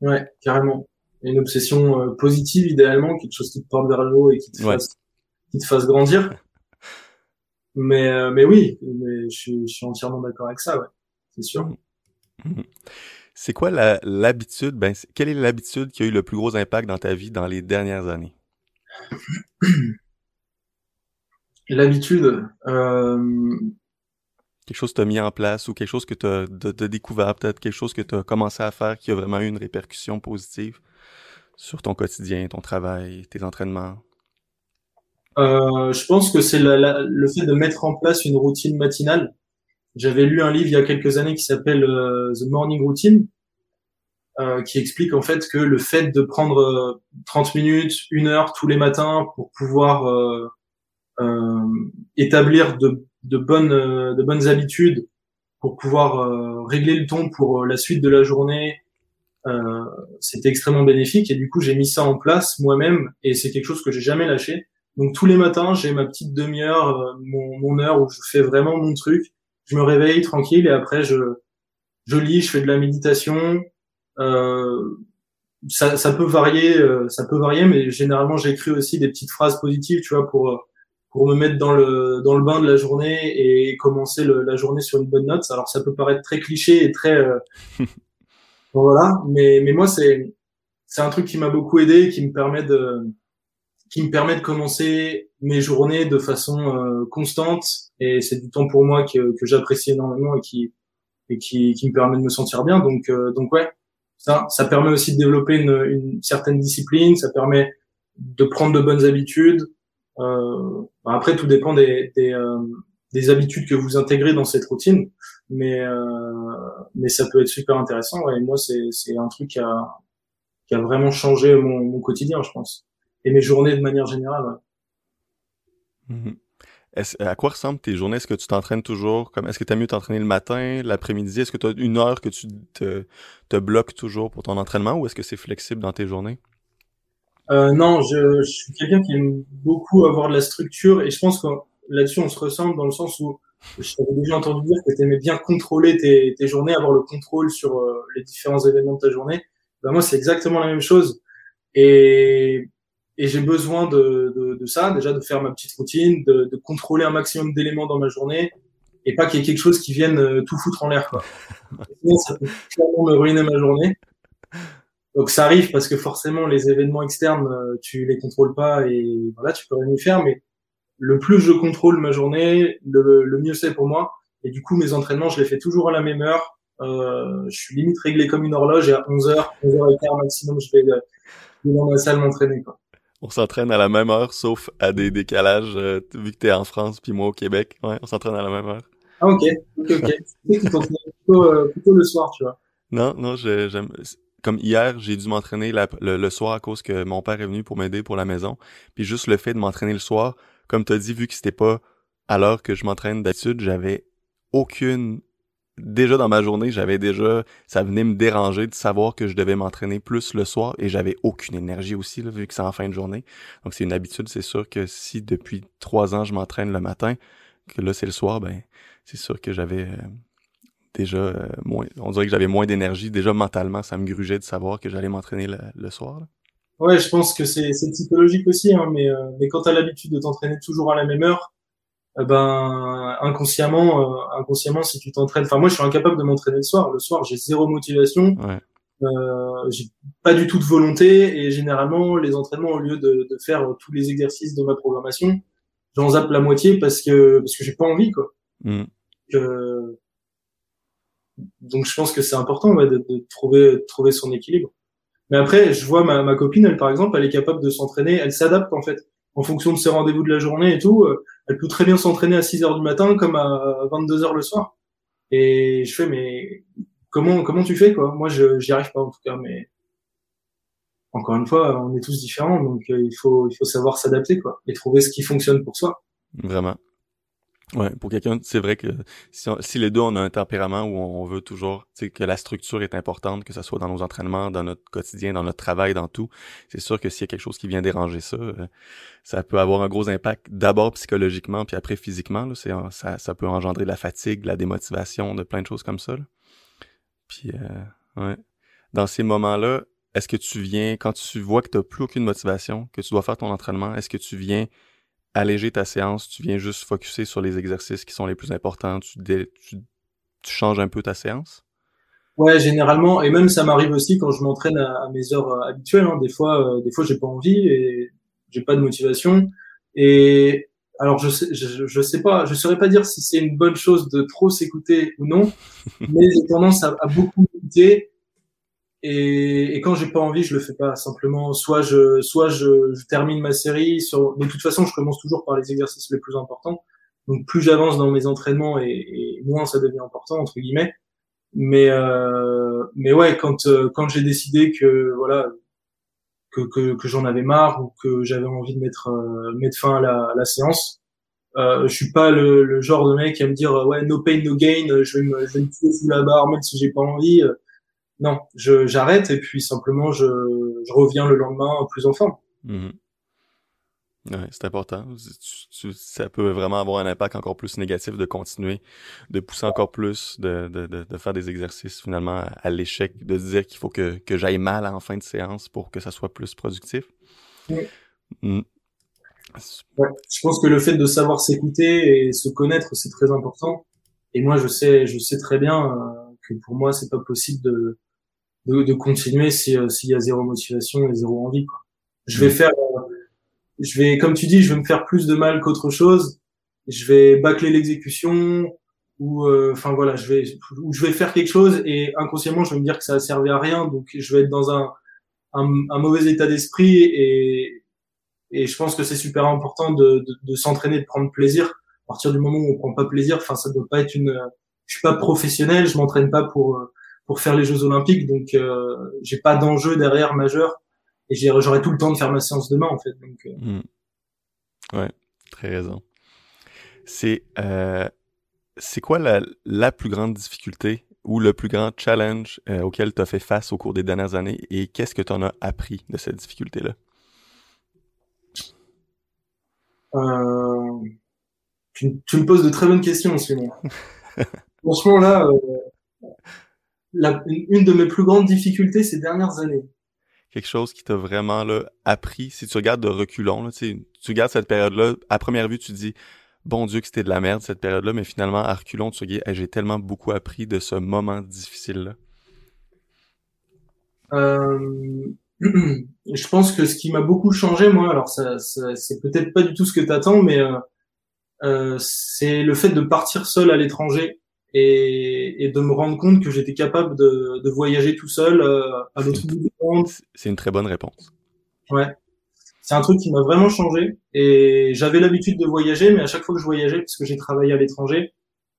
Ouais. carrément. Une obsession euh, positive, idéalement, quelque chose qui te porte vers le haut et qui te, fasse, qui te fasse grandir. mais, euh, mais oui, mais je, suis, je suis entièrement d'accord avec ça, ouais. c'est sûr.
Mmh. C'est quoi l'habitude, ben, quelle est l'habitude qui a eu le plus gros impact dans ta vie dans les dernières années?
L'habitude. Euh...
Quelque chose que tu as mis en place ou quelque chose que tu as, découvert, peut-être quelque chose que tu as commencé à faire qui a vraiment eu une répercussion positive sur ton quotidien, ton travail, tes entraînements?
Euh, je pense que c'est le fait de mettre en place une routine matinale. J'avais lu un livre il y a quelques années qui s'appelle euh, The Morning Routine, euh, qui explique en fait que le fait de prendre 30 minutes, une heure tous les matins pour pouvoir établir de, de, bonnes, euh, de bonnes habitudes pour pouvoir euh, régler le ton pour la suite de la journée, euh, c'était extrêmement bénéfique et du coup j'ai mis ça en place moi-même et c'est quelque chose que j'ai jamais lâché. Donc tous les matins j'ai ma petite demi-heure, mon, mon, heure où je fais vraiment mon truc. Je me réveille tranquille et après je je lis, je fais de la méditation. Euh, ça, ça peut varier, ça peut varier, mais généralement j'écris aussi des petites phrases positives, tu vois, pour pour me mettre dans le dans le bain de la journée et commencer le, la journée sur une bonne note. Alors ça peut paraître très cliché et très euh, voilà, mais mais moi c'est c'est un truc qui m'a beaucoup aidé, qui me permet de qui me permet de commencer mes journées de façon euh, constante. Et c'est du temps pour moi que, que j'apprécie énormément et qui et qui, qui me permet de me sentir bien. Donc euh, donc ouais, ça ça permet aussi de développer une, une certaine discipline, ça permet de prendre de bonnes habitudes, euh, bah, après, tout dépend des, des, euh, des, habitudes que vous intégrez dans cette routine, mais euh, mais ça peut être super intéressant. et moi, c'est un truc qui a qui a vraiment changé mon, quotidien, je pense, et mes journées de manière générale.
Mmh à quoi ressemblent tes journées? Est-ce que tu t'entraînes toujours? Comme, est-ce que tu as mieux t'entraîner le matin, l'après-midi? Est-ce que tu as une heure que tu te, te bloques toujours pour ton entraînement ou est-ce que c'est flexible dans tes journées?
Euh, non, je, je suis quelqu'un qui aime beaucoup avoir de la structure et je pense que là-dessus on se ressemble dans le sens où je t'avais déjà entendu dire que tu aimais bien contrôler tes, tes, journées, avoir le contrôle sur euh, les différents événements de ta journée. Ben moi, c'est exactement la même chose et, et j'ai besoin de, de, de, ça, déjà de faire ma petite routine, de, de contrôler un maximum d'éléments dans ma journée et pas qu'il y ait quelque chose qui vienne euh, tout foutre en l'air. Sinon, ça peut clairement me ruiner ma journée. Donc ça arrive parce que forcément les événements externes, euh, tu les contrôles pas et voilà, tu peux rien y faire. Mais le plus je contrôle ma journée, le, le mieux c'est pour moi. Et du coup, mes entraînements, je les fais toujours à la même heure. Euh, je suis limite réglé comme une horloge et à 11h, 11h15 maximum, je vais, dans ma salle m'entraîner. Quoi.
On s'entraîne à la même heure, sauf à des décalages, euh, vu que t'es en France puis moi au Québec. Ouais, on s'entraîne à la même heure.
Ah ok, ok, ok. tu plutôt, euh, plutôt le soir, tu vois.
Non, non, j'aime comme hier, j'ai dû m'entraîner le, soir à cause que mon père est venu pour m'aider pour la maison. Puis juste le fait de m'entraîner le soir, comme tu as dit, vu que c'était pas à l'heure que je m'entraîne d'habitude, j'avais aucune déjà dans ma journée, j'avais déjà ça venait me déranger de savoir que je devais m'entraîner plus le soir et j'avais aucune énergie aussi là, vu que c'est en fin de journée. Donc c'est une habitude, c'est sûr que si depuis trois ans je m'entraîne le matin, que là c'est le soir, ben c'est sûr que j'avais euh, déjà euh, moins, on dirait que j'avais moins d'énergie. Déjà mentalement, ça me grugeait de savoir que j'allais m'entraîner le, soir. Là.
Ouais, je pense que c'est psychologique aussi, hein, mais, euh, mais quand tu as l'habitude de t'entraîner toujours à la même heure, eh ben inconsciemment, euh, inconsciemment, si tu t'entraînes. Enfin, moi, je suis incapable de m'entraîner le soir. Le soir, j'ai zéro motivation.
Ouais.
Euh, j'ai pas du tout de volonté et généralement les entraînements au lieu de, de faire tous les exercices de ma programmation j'en zappe la moitié parce que parce que j'ai pas envie quoi
Mm.
que donc je pense que c'est important ouais, de, de trouver de trouver son équilibre. Mais après je vois ma, ma copine elle par exemple elle est capable de s'entraîner elle s'adapte en fait. En fonction de ses rendez-vous de la journée et tout euh, elle peut très bien s'entraîner à 6 heures du matin comme à 22 heures le soir. Et je fais mais comment comment tu fais quoi? Moi je j'y arrive pas en tout cas mais encore une fois on est tous différents donc euh, il faut il faut savoir s'adapter quoi et trouver ce qui fonctionne pour soi.
Vraiment. Ouais, pour quelqu'un, c'est vrai que si, on- si les deux on a un tempérament où on veut toujours, que la structure est importante, que ce soit dans nos entraînements, dans notre quotidien, dans notre travail, dans tout, c'est sûr que s'il y a quelque chose qui vient déranger ça, euh, ça peut avoir un gros impact d'abord psychologiquement, puis après physiquement. Là, ça peut engendrer de la fatigue, de la démotivation, de plein de choses comme ça. là. Puis, euh, ouais. Dans ces moments-là, est-ce que tu viens, quand tu vois que tu n'as plus aucune motivation, que tu dois faire ton entraînement, est-ce que tu viens alléger ta séance, tu viens juste focuser sur les exercices qui sont les plus importants, tu, dé- tu, tu changes un peu ta séance?
Ouais, généralement, et même ça m'arrive aussi quand je m'entraîne à, à mes heures euh, habituelles. Hein. Des fois, euh, des fois, j'ai pas envie et j'ai pas de motivation. Et alors, je sais, je, je sais pas, je saurais pas dire si c'est une bonne chose de trop s'écouter ou non, mais j'ai tendance à, à beaucoup écouter. Et, et quand j'ai pas envie, je le fais pas. Simplement, soit je, soit je, je termine ma série. Sur, de toute façon, je commence toujours par les exercices les plus importants. Donc, plus j'avance dans mes entraînements et, et moins ça devient important entre guillemets mais euh, mais ouais quand euh, quand j'ai décidé que voilà que que, que j'en avais marre ou que j'avais envie de mettre euh, mettre fin à la, à la séance euh, je suis pas le, le genre de mec à me dire ouais no pain no gain je vais me je vais me tuer sous la barre même si j'ai pas envie Euh, non je j'arrête et puis simplement je je reviens le lendemain plus en forme
Mhm. Ouais, c'est important. Tu- tu- ça peut vraiment avoir un impact encore plus négatif de continuer, de pousser encore plus, de, de, de, de faire des exercices finalement à, à l'échec, de se dire qu'il faut que, que j'aille mal en fin de séance pour que ça soit plus productif. Mm.
Ouais. Je pense que le fait de savoir s'écouter et se connaître, c'est très important. Et moi, je sais, je sais très bien euh, que pour moi, c'est pas possible de, de, de continuer si, euh, s'il y a zéro motivation et zéro envie. Quoi. Je vais
Mm.
faire, euh, je vais, comme tu dis, je vais me faire plus de mal qu'autre chose. Je vais bâcler l'exécution ou, euh, enfin voilà, je vais, ou je vais faire quelque chose et inconsciemment, je vais me dire que ça a servi à rien. Donc, je vais être dans un, un, un mauvais état d'esprit et, et je pense que c'est super important de, de, de s'entraîner, de prendre plaisir. À partir du moment où on prend pas plaisir, enfin, ça doit pas être une. Je suis pas professionnel, je m'entraîne pas pour euh, pour faire les Jeux Olympiques, donc euh, j'ai pas d'enjeu derrière majeur et j'aurai tout le temps de faire ma séance demain en fait. Donc euh,
Mm. Ouais, très raison. C'est euh, c'est quoi la, la plus grande difficulté ou le plus grand challenge euh, auquel tu as fait face au cours des dernières années et qu'est-ce que tu en as appris de cette difficulté-là?
tu, tu me poses de très bonnes questions moment. Franchement là, la, une, de mes plus grandes difficultés ces dernières années.
quelque chose qui t'a vraiment là, appris, si tu regardes de reculons, là, tu regardes cette période-là, à première vue, tu te dis, bon Dieu que c'était de la merde cette période-là, mais finalement, à reculons, tu te dis, Hey, j'ai tellement beaucoup appris de ce moment difficile-là.
Euh, je pense que ce qui m'a beaucoup changé, moi, alors ça, ça c'est peut-être pas du tout ce que t'attends, mais euh, euh, c'est le fait de partir seul à l'étranger et, et de me rendre compte que j'étais capable de, de voyager tout seul euh, à l'autre bout du monde.
C'est- une très bonne réponse.
Ouais, c'est un truc qui m'a vraiment changé. Et j'avais l'habitude de voyager, mais à chaque fois que je voyageais, parce que j'ai travaillé à l'étranger,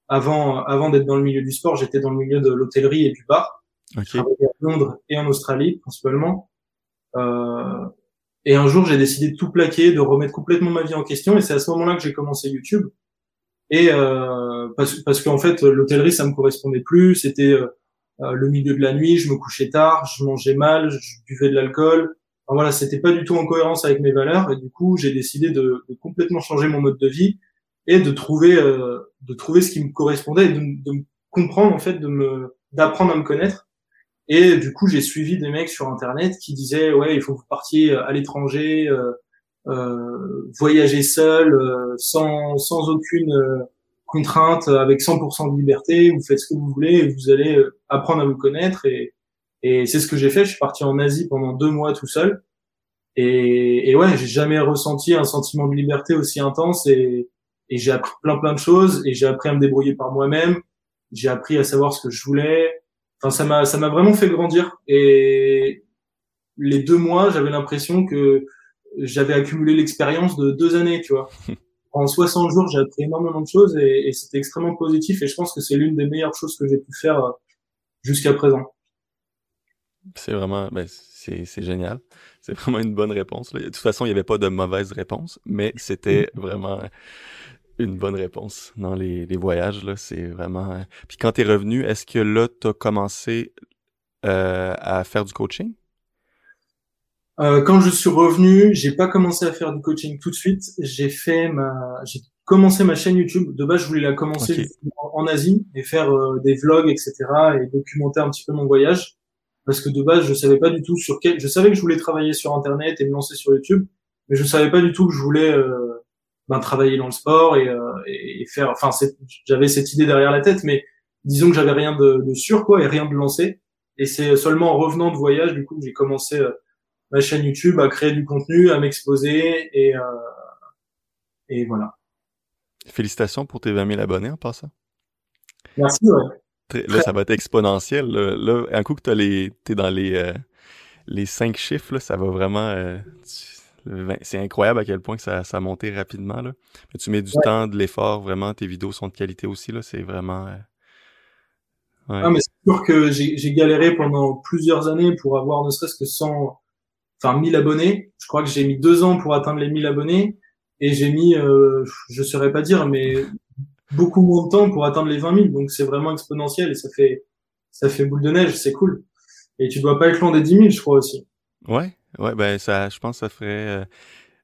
avant, avant d'être dans le milieu du sport, j'étais dans le milieu de l'hôtellerie et du bar.
Ok.
Je travaillais à Londres et en Australie principalement. Euh, et un jour, j'ai décidé de tout plaquer, de remettre complètement ma vie en question. Et c'est à ce moment-là que j'ai commencé YouTube. Et euh, parce, parce qu'en fait, l'hôtellerie, ça me correspondait plus. C'était euh, euh, le milieu de la nuit, je me couchais tard, je mangeais mal, je buvais de l'alcool. Enfin, voilà, c'était pas du tout en cohérence avec mes valeurs. Et du coup, j'ai décidé de, de complètement changer mon mode de vie et de trouver, euh, de trouver ce qui me correspondait, et de, de me comprendre en fait, de me, d'apprendre à me connaître. Et du coup, j'ai suivi des mecs sur Internet qui disaient ouais, il faut que vous partiez à l'étranger, euh, voyager seul, euh, sans, sans aucune euh, contrainte, avec 100% de liberté. Vous faites ce que vous voulez et vous allez apprendre à vous connaître. Et, et c'est ce que j'ai fait. Je suis parti en Asie pendant deux mois tout seul. Et, et ouais, j'ai jamais ressenti un sentiment de liberté aussi intense. Et, et j'ai appris plein plein de choses. Et j'ai appris à me débrouiller par moi-même. J'ai appris à savoir ce que je voulais. Enfin, ça m'a ça m'a vraiment fait grandir. Et les deux mois, j'avais l'impression que j'avais accumulé l'expérience de deux années, tu vois. En 60 jours, j'ai appris énormément de choses et, et c'était extrêmement positif et je pense que c'est l'une des meilleures choses que j'ai pu faire euh, jusqu'à présent.
C'est vraiment, ben, c'est, c'est génial. C'est vraiment une bonne réponse. Là. De toute façon, il n'y avait pas de mauvaise réponse, mais c'était mm. vraiment une bonne réponse dans les, les voyages. Là, c'est vraiment. Euh, puis quand t'es revenu, est-ce que là, t'as commencé euh, à faire du coaching?
Euh, quand je suis revenu, j'ai pas commencé à faire du coaching tout de suite. J'ai fait ma, j'ai commencé ma chaîne YouTube. De base, je voulais la commencer en, Asie et faire euh, des vlogs, etc. et documenter un petit peu mon voyage. Parce que de base, je savais pas du tout sur quel. Je savais que je voulais travailler sur Internet et me lancer sur YouTube, mais je savais pas du tout que je voulais euh, ben, travailler dans le sport et, euh, et faire. Enfin, j'avais cette idée derrière la tête, mais disons que j'avais rien de, de sûr quoi et rien de lancé. Et c'est seulement en revenant de voyage du coup que j'ai commencé ma chaîne YouTube, à créer du contenu, à m'exposer et, euh, et voilà.
Félicitations pour tes 20 000 abonnés en passant.
Merci, ouais.
Là, ça va être exponentiel. Là, un coup que t'as les, t'es dans les, euh, les cinq chiffres, là, ça va vraiment. Euh, c'est incroyable à quel point que ça, ça a monté rapidement. Là. Mais tu mets du temps, de l'effort, vraiment. Tes vidéos sont de qualité aussi. C'est vraiment. Euh,
ouais. Ah, mais c'est sûr que j'ai galéré pendant plusieurs années pour avoir ne serait-ce que 100, enfin 1000 abonnés. Je crois que j'ai mis deux ans pour atteindre les 1000 abonnés et j'ai mis, euh, je saurais pas dire, mais beaucoup moins de temps pour atteindre les 20 000. Donc c'est vraiment exponentiel et ça fait ça fait boule de neige, c'est cool. Et tu dois pas être loin des 10 000, je crois aussi.
Ouais, ouais, ben ça, je pense que ça ferait. Euh,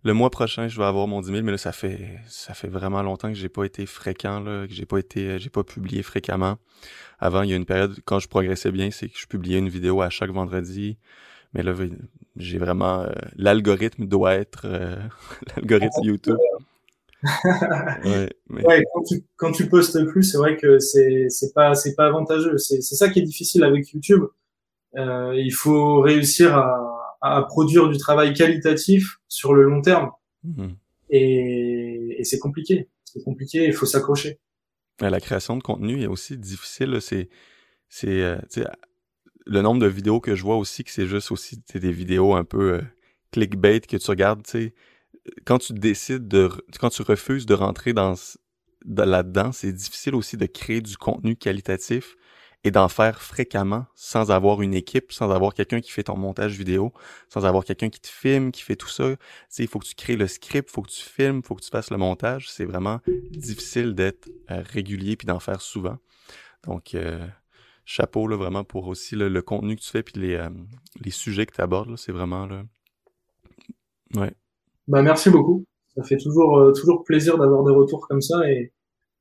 le mois prochain, je vais avoir mon 10 000, mais là, ça fait, ça fait vraiment longtemps que j'ai pas été fréquent, là, que j'ai pas été, j'ai pas publié fréquemment. Avant, il y a une période, quand je progressais bien, c'est que je publiais une vidéo à chaque vendredi. Mais là, j'ai vraiment euh, l'algorithme doit être euh, l'algorithme YouTube.
ouais, mais... ouais, quand tu quand tu postes plus, c'est vrai que c'est c'est pas c'est pas avantageux. C'est c'est ça qui est difficile avec YouTube. Euh, il faut réussir à, à produire du travail qualitatif sur le long terme. Mhm. Et, et c'est compliqué. C'est compliqué. Il faut s'accrocher.
La création de contenu est aussi difficile. C'est c'est le nombre de vidéos que je vois aussi, que c'est juste aussi des vidéos un peu euh, clickbait que tu regardes, tu sais, quand tu décides de, quand tu refuses de rentrer dans, là-dedans, c'est difficile aussi de créer du contenu qualitatif et d'en faire fréquemment sans avoir une équipe, sans avoir quelqu'un qui fait ton montage vidéo, sans avoir quelqu'un qui te filme, qui fait tout ça. Tu sais, il faut que tu crées le script, il faut que tu filmes, il faut que tu fasses le montage. C'est vraiment difficile d'être euh, régulier puis d'en faire souvent. Donc, euh, chapeau là, vraiment pour aussi le contenu que tu fais puis les, euh, les sujets que tu abordes. C'est vraiment là. Ouais.
Bah merci beaucoup. Ça fait toujours euh, toujours plaisir d'avoir des retours comme ça et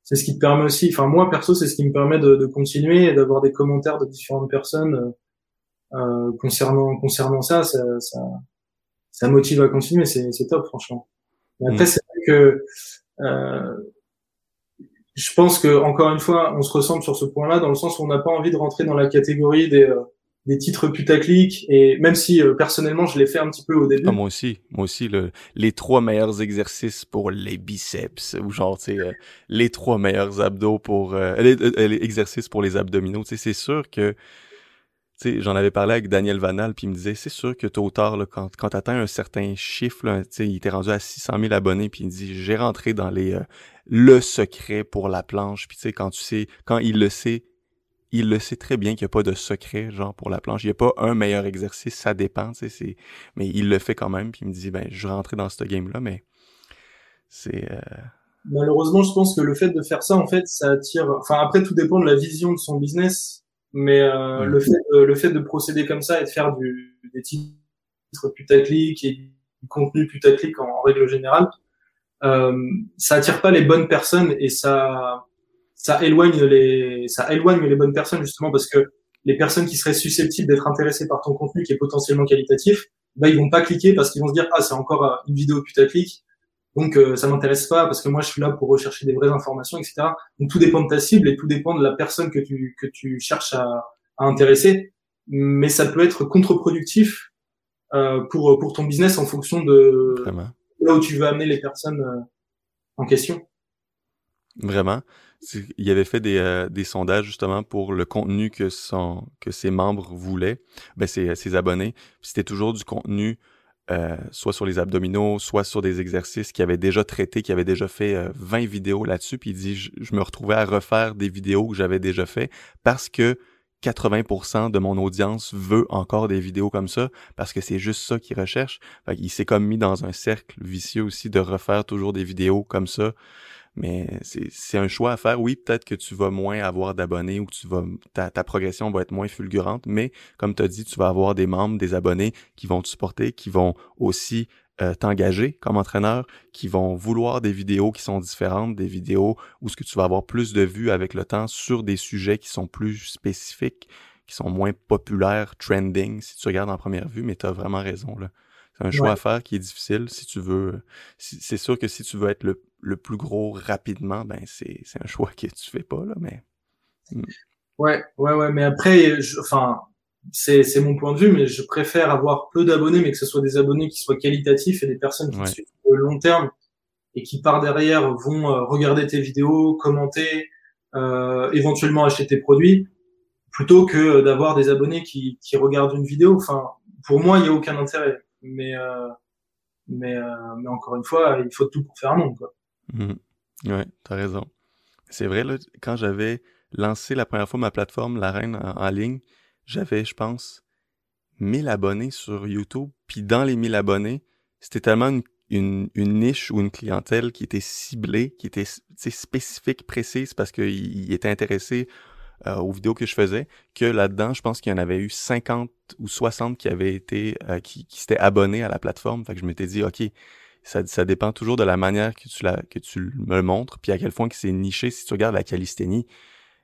c'est ce qui te permet aussi. Enfin moi perso c'est ce qui me permet de, de continuer et d'avoir des commentaires de différentes personnes euh, concernant concernant ça, ça, ça. Ça motive à continuer. C'est top franchement. Et après mm. c'est vrai que euh, je pense que encore une fois, on se ressemble sur ce point-là, dans le sens où on n'a pas envie de rentrer dans la catégorie des, euh, des titres putaclic. Et même si euh, personnellement, je l'ai fait un petit peu au début.
Ah, moi aussi, moi aussi, le, les trois meilleurs exercices pour les biceps, ou genre, tu sais, euh, les trois meilleurs abdos pour les, les, exercices pour les abdominaux. Tu sais, c'est sûr que j'en avais parlé avec Daniel Vanal, puis il me disait, c'est sûr que tôt ou tard, là, quand, quand tu atteins un certain chiffre, là, il était rendu à 600 000 abonnés, puis il me dit, j'ai rentré dans les euh, le secret pour la planche. Puis tu sais, quand tu sais, quand il le sait, il le sait très bien qu'il n'y a pas de secret, genre, pour la planche. Il n'y a pas un meilleur exercice, ça dépend, tu sais, mais il le fait quand même, puis il me dit, ben, je rentrais dans ce game-là, mais c'est... Euh,
Malheureusement, je pense que le fait de faire ça, en fait, ça attire... Enfin, après, tout dépend de la vision de son business mais euh, le fait de, le fait de procéder comme ça et de faire du, des titres putaclic et du contenu putaclic en, en règle générale, euh, ça attire pas les bonnes personnes et ça ça éloigne les ça éloigne les bonnes personnes justement parce que les personnes qui seraient susceptibles d'être intéressées par ton contenu qui est potentiellement qualitatif bah ils vont pas cliquer parce qu'ils vont se dire ah c'est encore une vidéo putaclic donc euh, ça m'intéresse pas parce que moi je suis là pour rechercher des vraies informations, etc. Donc tout dépend de ta cible et tout dépend de la personne que tu que tu cherches à, à intéresser. Mais ça peut être contre-productif euh, pour pour ton business en fonction de là où tu veux amener les personnes euh, en question.
Vraiment. Il avait fait des, euh, des sondages justement pour le contenu que son que ses membres voulaient, ben ses, ses abonnés. C'était toujours du contenu euh, soit sur les abdominaux, soit sur des exercices qu'il avait déjà traités, qu'il avait déjà fait 20 euh, vidéos là-dessus, puis il dit je, me retrouvais à refaire des vidéos que j'avais déjà fait parce que 80% de mon audience veut encore des vidéos comme ça parce que c'est juste ça qu'il recherche. il s'est comme mis dans un cercle vicieux aussi de refaire toujours des vidéos comme ça. Mais c'est un choix à faire. Oui, peut-être que tu vas moins avoir d'abonnés ou que tu vas ta, progression va être moins fulgurante, mais comme tu as dit, tu vas avoir des membres, des abonnés qui vont te supporter, qui vont aussi euh, t'engager comme entraîneur, qui vont vouloir des vidéos qui sont différentes, des vidéos où ce que tu vas avoir plus de vues avec le temps sur des sujets qui sont plus spécifiques, qui sont moins populaires, trending, si tu regardes en première vue, mais tu as vraiment raison. là. C'est un choix à faire qui est difficile si tu veux. c'est sûr que si tu veux être le, le plus gros rapidement, ben c'est un choix que tu fais pas là, mais.
Hmm. Ouais, ouais, ouais, mais après, je, enfin, c'est c'est mon point de vue, mais je préfère avoir peu d'abonnés, mais que ce soit des abonnés qui soient qualitatifs et des personnes qui suivent le long terme et qui par derrière vont euh, regarder tes vidéos, commenter, euh, éventuellement acheter tes produits, plutôt que d'avoir des abonnés qui qui regardent une vidéo. Enfin, pour moi, il y a aucun intérêt mais euh, mais euh, mais encore une fois, il faut tout pour faire un monde quoi.
Mmh. Ouais, t'as raison. C'est vrai là, quand j'avais lancé la première fois ma plateforme La Reine en, ligne, j'avais, je pense, 1000 abonnés sur YouTube. Puis dans les 1000 abonnés, c'était tellement une, une, une, niche ou une clientèle qui était ciblée, qui était spécifique, précise, parce qu'il était intéressé euh, aux vidéos que je faisais, que là-dedans, je pense qu'il y en avait eu 50 ou 60 qui avaient été, euh, qui, qui s'étaient abonnés à la plateforme. Fait que je m'étais dit, OK, ça, ça dépend toujours de la manière que tu, la, que tu me montres, puis à quel point que c'est niché. Si tu regardes la calisthénie,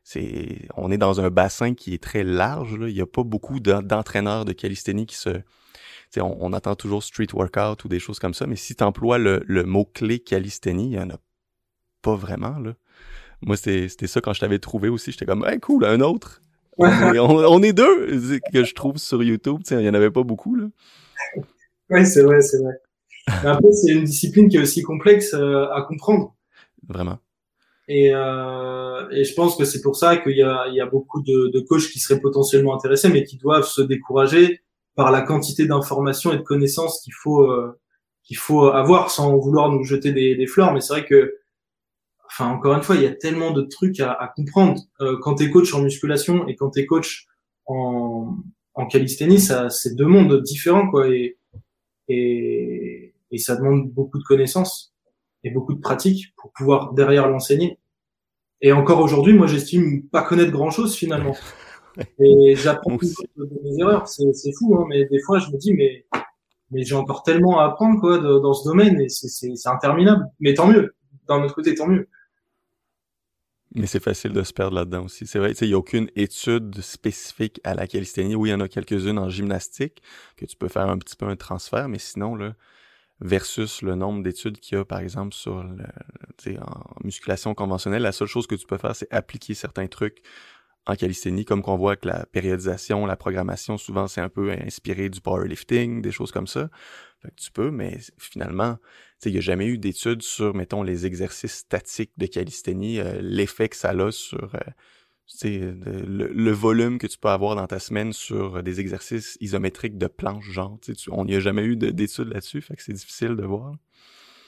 c'est, on est dans un bassin qui est très large. Là. Il n'y a pas beaucoup d'entraîneurs de calisthénie qui se... On, on entend toujours street workout ou des choses comme ça, mais si tu emploies le, le mot-clé calisthénie, il n'y en a pas vraiment. Là. Moi, c'était ça quand je t'avais trouvé aussi. J'étais comme, hey, cool, un autre. On est, deux que je trouve sur YouTube. Il n'y en avait pas beaucoup. Là.
Oui, c'est vrai, c'est vrai. Mais après, c'est une discipline qui est aussi complexe euh, à comprendre.
Vraiment.
Et, euh, et je pense que c'est pour ça qu'il y y a beaucoup de, de coachs qui seraient potentiellement intéressés, mais qui doivent se décourager par la quantité d'informations et de connaissances qu'il faut euh, qu'il faut avoir sans vouloir nous jeter des, des fleurs. Mais c'est vrai que enfin encore une fois, il y a tellement de trucs à, à comprendre. Euh, quand tu es coach en musculation et quand tu es coach en, en calisthénie, ça c'est deux mondes différents quoi et, et, et ça demande beaucoup de connaissances et beaucoup de pratique pour pouvoir derrière l'enseigner. Et encore aujourd'hui, moi j'estime pas connaître grand chose finalement. Et j'apprends de, mes erreurs, c'est fou, hein, mais des fois je me dis mais mais j'ai encore tellement à apprendre quoi dans ce domaine et c'est interminable. Mais tant mieux, d'un autre côté tant mieux.
Mais c'est facile de se perdre là-dedans aussi. C'est vrai, il n'y a aucune étude spécifique à la calisthénie. Oui, il y en a quelques-unes en gymnastique que tu peux faire un petit peu un transfert, mais sinon, là, versus le nombre d'études qu'il y a, par exemple, sur le, en musculation conventionnelle, la seule chose que tu peux faire, c'est appliquer certains trucs en calisthénie, comme qu'on voit que la périodisation, la programmation, souvent, c'est un peu inspiré du powerlifting, des choses comme ça. Fait que tu peux, mais finalement, il n'y a jamais eu d'études sur, mettons, les exercices statiques de calisthénie, euh, l'effet que ça a sur euh, le, volume que tu peux avoir dans ta semaine sur des exercices isométriques de planche, genre. Tu, on n'y a jamais eu d'études là-dessus, fait que c'est difficile de voir.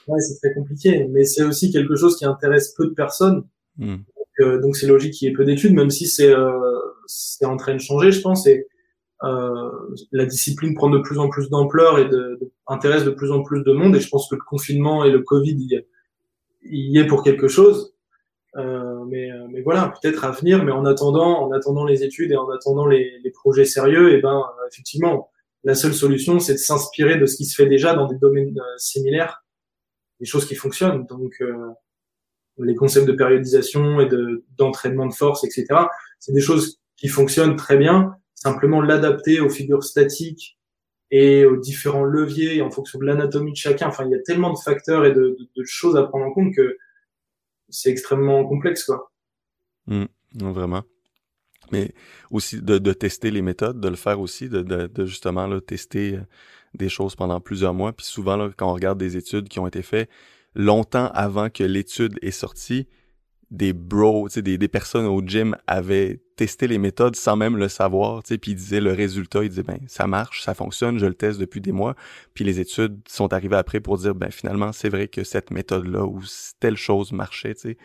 Ouais, c'est très compliqué, mais c'est aussi quelque chose qui intéresse peu de personnes. Hmm. Euh, donc c'est logique qu'il y ait peu d'études, même si c'est c'est en train de changer, je pense. Et euh, la discipline prend de plus en plus d'ampleur et de, de, intéresse de plus en plus de monde. Et je pense que le confinement et le Covid y, y est pour quelque chose. Euh, mais, mais voilà, peut-être à venir. Mais en attendant, en attendant les études et en attendant les, les projets sérieux, eh ben effectivement, la seule solution, c'est de s'inspirer de ce qui se fait déjà dans des domaines euh, similaires, des choses qui fonctionnent. Donc euh, les concepts de périodisation et de d'entraînement de force, etc. C'est des choses qui fonctionnent très bien simplement l'adapter aux figures statiques et aux différents leviers en fonction de l'anatomie de chacun. Enfin, il y a tellement de facteurs et de, choses à prendre en compte que c'est extrêmement complexe, quoi.
Mmh, non, vraiment. Mais aussi de, tester les méthodes, de le faire aussi, de, justement là, tester euh, des choses pendant plusieurs mois. Puis souvent, quand on regarde des études qui ont été faites longtemps avant que l'étude est sortie, des bros, des, des personnes au gym avaient testé les méthodes sans même le savoir, puis ils disaient le résultat, ils disaient ben ça marche, ça fonctionne, je le teste depuis des mois, puis les études sont arrivées après pour dire ben finalement c'est vrai que cette méthode-là ou telle chose marchait, tu sais.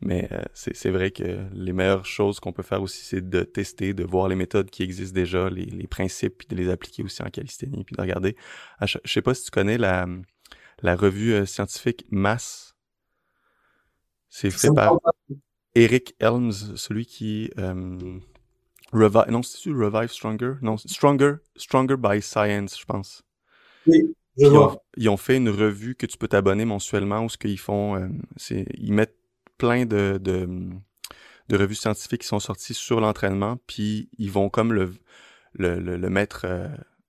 Mais euh, c'est vrai que les meilleures choses qu'on peut faire aussi, c'est de tester, de voir les méthodes qui existent déjà, les, les principes, puis de les appliquer aussi en calisthénie, puis de regarder. je sais pas si tu connais la, la revue euh, scientifique Mass. C'est fait par Eric Helms, celui qui euh, revive, non, c'est Revive Stronger, non, Stronger, Stronger by Science, je pense.
Oui. Je
ils,
vois.
Ont, ils ont fait une revue que tu peux t'abonner mensuellement où ce qu'ils font, euh, c'est ils mettent plein de, de, de, revues scientifiques qui sont sorties sur l'entraînement, puis ils vont comme le, le, le, le mettre, euh,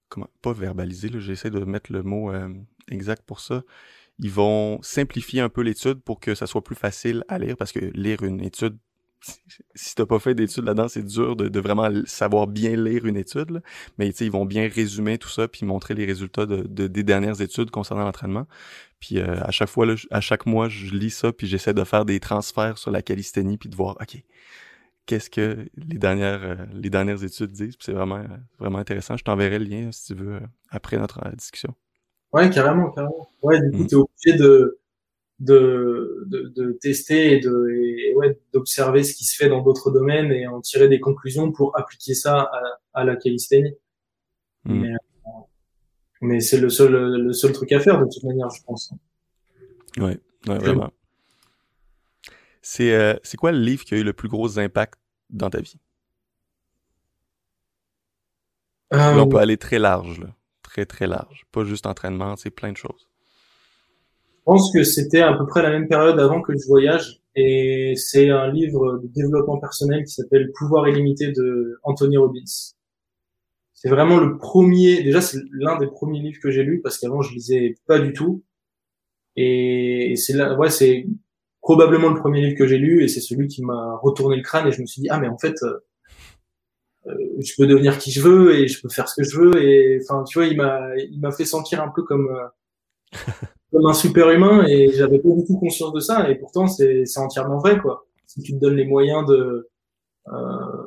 comment, pas verbaliser, j'essaie de mettre le mot euh, exact pour ça. Ils vont simplifier un peu l'étude pour que ça soit plus facile à lire, parce que lire une étude, si t'as pas fait d'études là-dedans, c'est dur de, vraiment savoir bien lire une étude. Là. Mais ils vont bien résumer tout ça puis montrer les résultats de, de des dernières études concernant l'entraînement. Puis euh, à chaque fois, à chaque mois, je lis ça puis j'essaie de faire des transferts sur la calisthénie puis de voir, ok, qu'est-ce que les dernières euh, les dernières études disent? C'est vraiment vraiment intéressant. Je t'enverrai le lien si tu veux euh, après notre discussion.
Ouais, carrément, carrément. Ouais, du coup, mmh. t'es obligé de de, de, de, tester et de et ouais, d'observer ce qui se fait dans d'autres domaines et en tirer des conclusions pour appliquer ça à, à la calisthénie. Mmh. Mais, mais c'est le seul le seul truc à faire de toute manière, je pense.
Ouais, ouais vraiment. C'est euh, c'est quoi le livre qui a eu le plus gros impact dans ta vie? Euh... Là, on peut aller très large, là. Très, large. Pas juste entraînement, c'est plein de choses.
Je pense que c'était à peu près la même période avant que je voyage et c'est un livre de développement personnel qui s'appelle Pouvoir illimité de Anthony Robbins. C'est vraiment le premier, déjà c'est l'un des premiers livres que j'ai lu parce qu'avant je lisais pas du tout et c'est là, ouais c'est probablement le premier livre que j'ai lu et c'est celui qui m'a retourné le crâne et je me suis dit ah mais en fait euh je peux devenir qui je veux et je peux faire ce que je veux et enfin tu vois il m'a il m'a fait sentir un peu comme euh, comme un super humain et j'avais pas du tout conscience de ça et pourtant c'est c'est entièrement vrai quoi. Si tu te donnes les moyens de euh,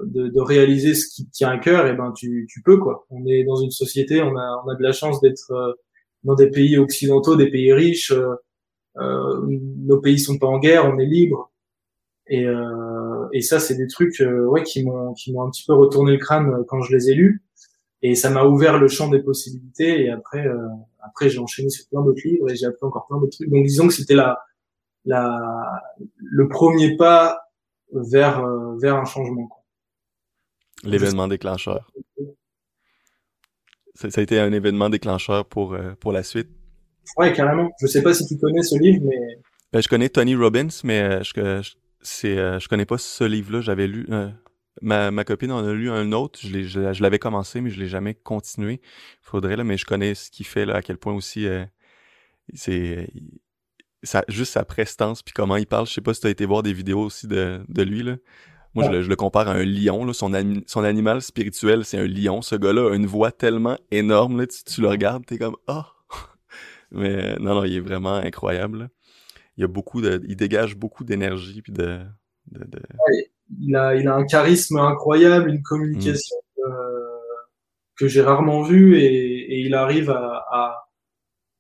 de, de, réaliser ce qui te tient à cœur et ben tu tu peux quoi. On est dans une société on a on a de la chance d'être euh, dans des pays occidentaux des pays riches euh, euh nos pays sont pas en guerre on est libre et et ça c'est des trucs ouais qui m'ont qui m'ont un petit peu retourné le crâne quand je les ai lus. Et ça m'a ouvert le champ des possibilités. Et après euh, après j'ai enchaîné sur plein d'autres livres et j'ai appris encore plein d'autres trucs. Donc disons que c'était la la le premier pas vers euh, vers un changement
l'événement déclencheur. Ça, ça, a été un événement déclencheur pour euh, pour la suite.
Ouais carrément. Je sais pas si tu connais ce livre mais
ben, je connais Tony Robbins mais je, je c'est je connais pas ce livre là j'avais lu Ma, ma copine en a lu un autre, je, l'ai, je, l'avais commencé, mais je l'ai jamais continué. Faudrait, là, mais je connais ce qu'il fait, là, à quel point aussi euh, c'est ça, juste sa prestance, puis comment il parle. Je sais pas si tu as été voir des vidéos aussi de, de lui. Là. Moi, je, le, je, le, compare à un lion. Là. Son, son animal spirituel, c'est un lion. Ce gars-là a une voix tellement énorme. Là. Tu, tu le regardes, t'es comme « Ah! Oh! » Mais non, non, il est vraiment incroyable. Il y a beaucoup de... Il dégage beaucoup d'énergie, puis de... de, de...
Ouais il a, il a un charisme incroyable, une communication mmh. euh, que j'ai rarement vue et, et, il arrive à, à,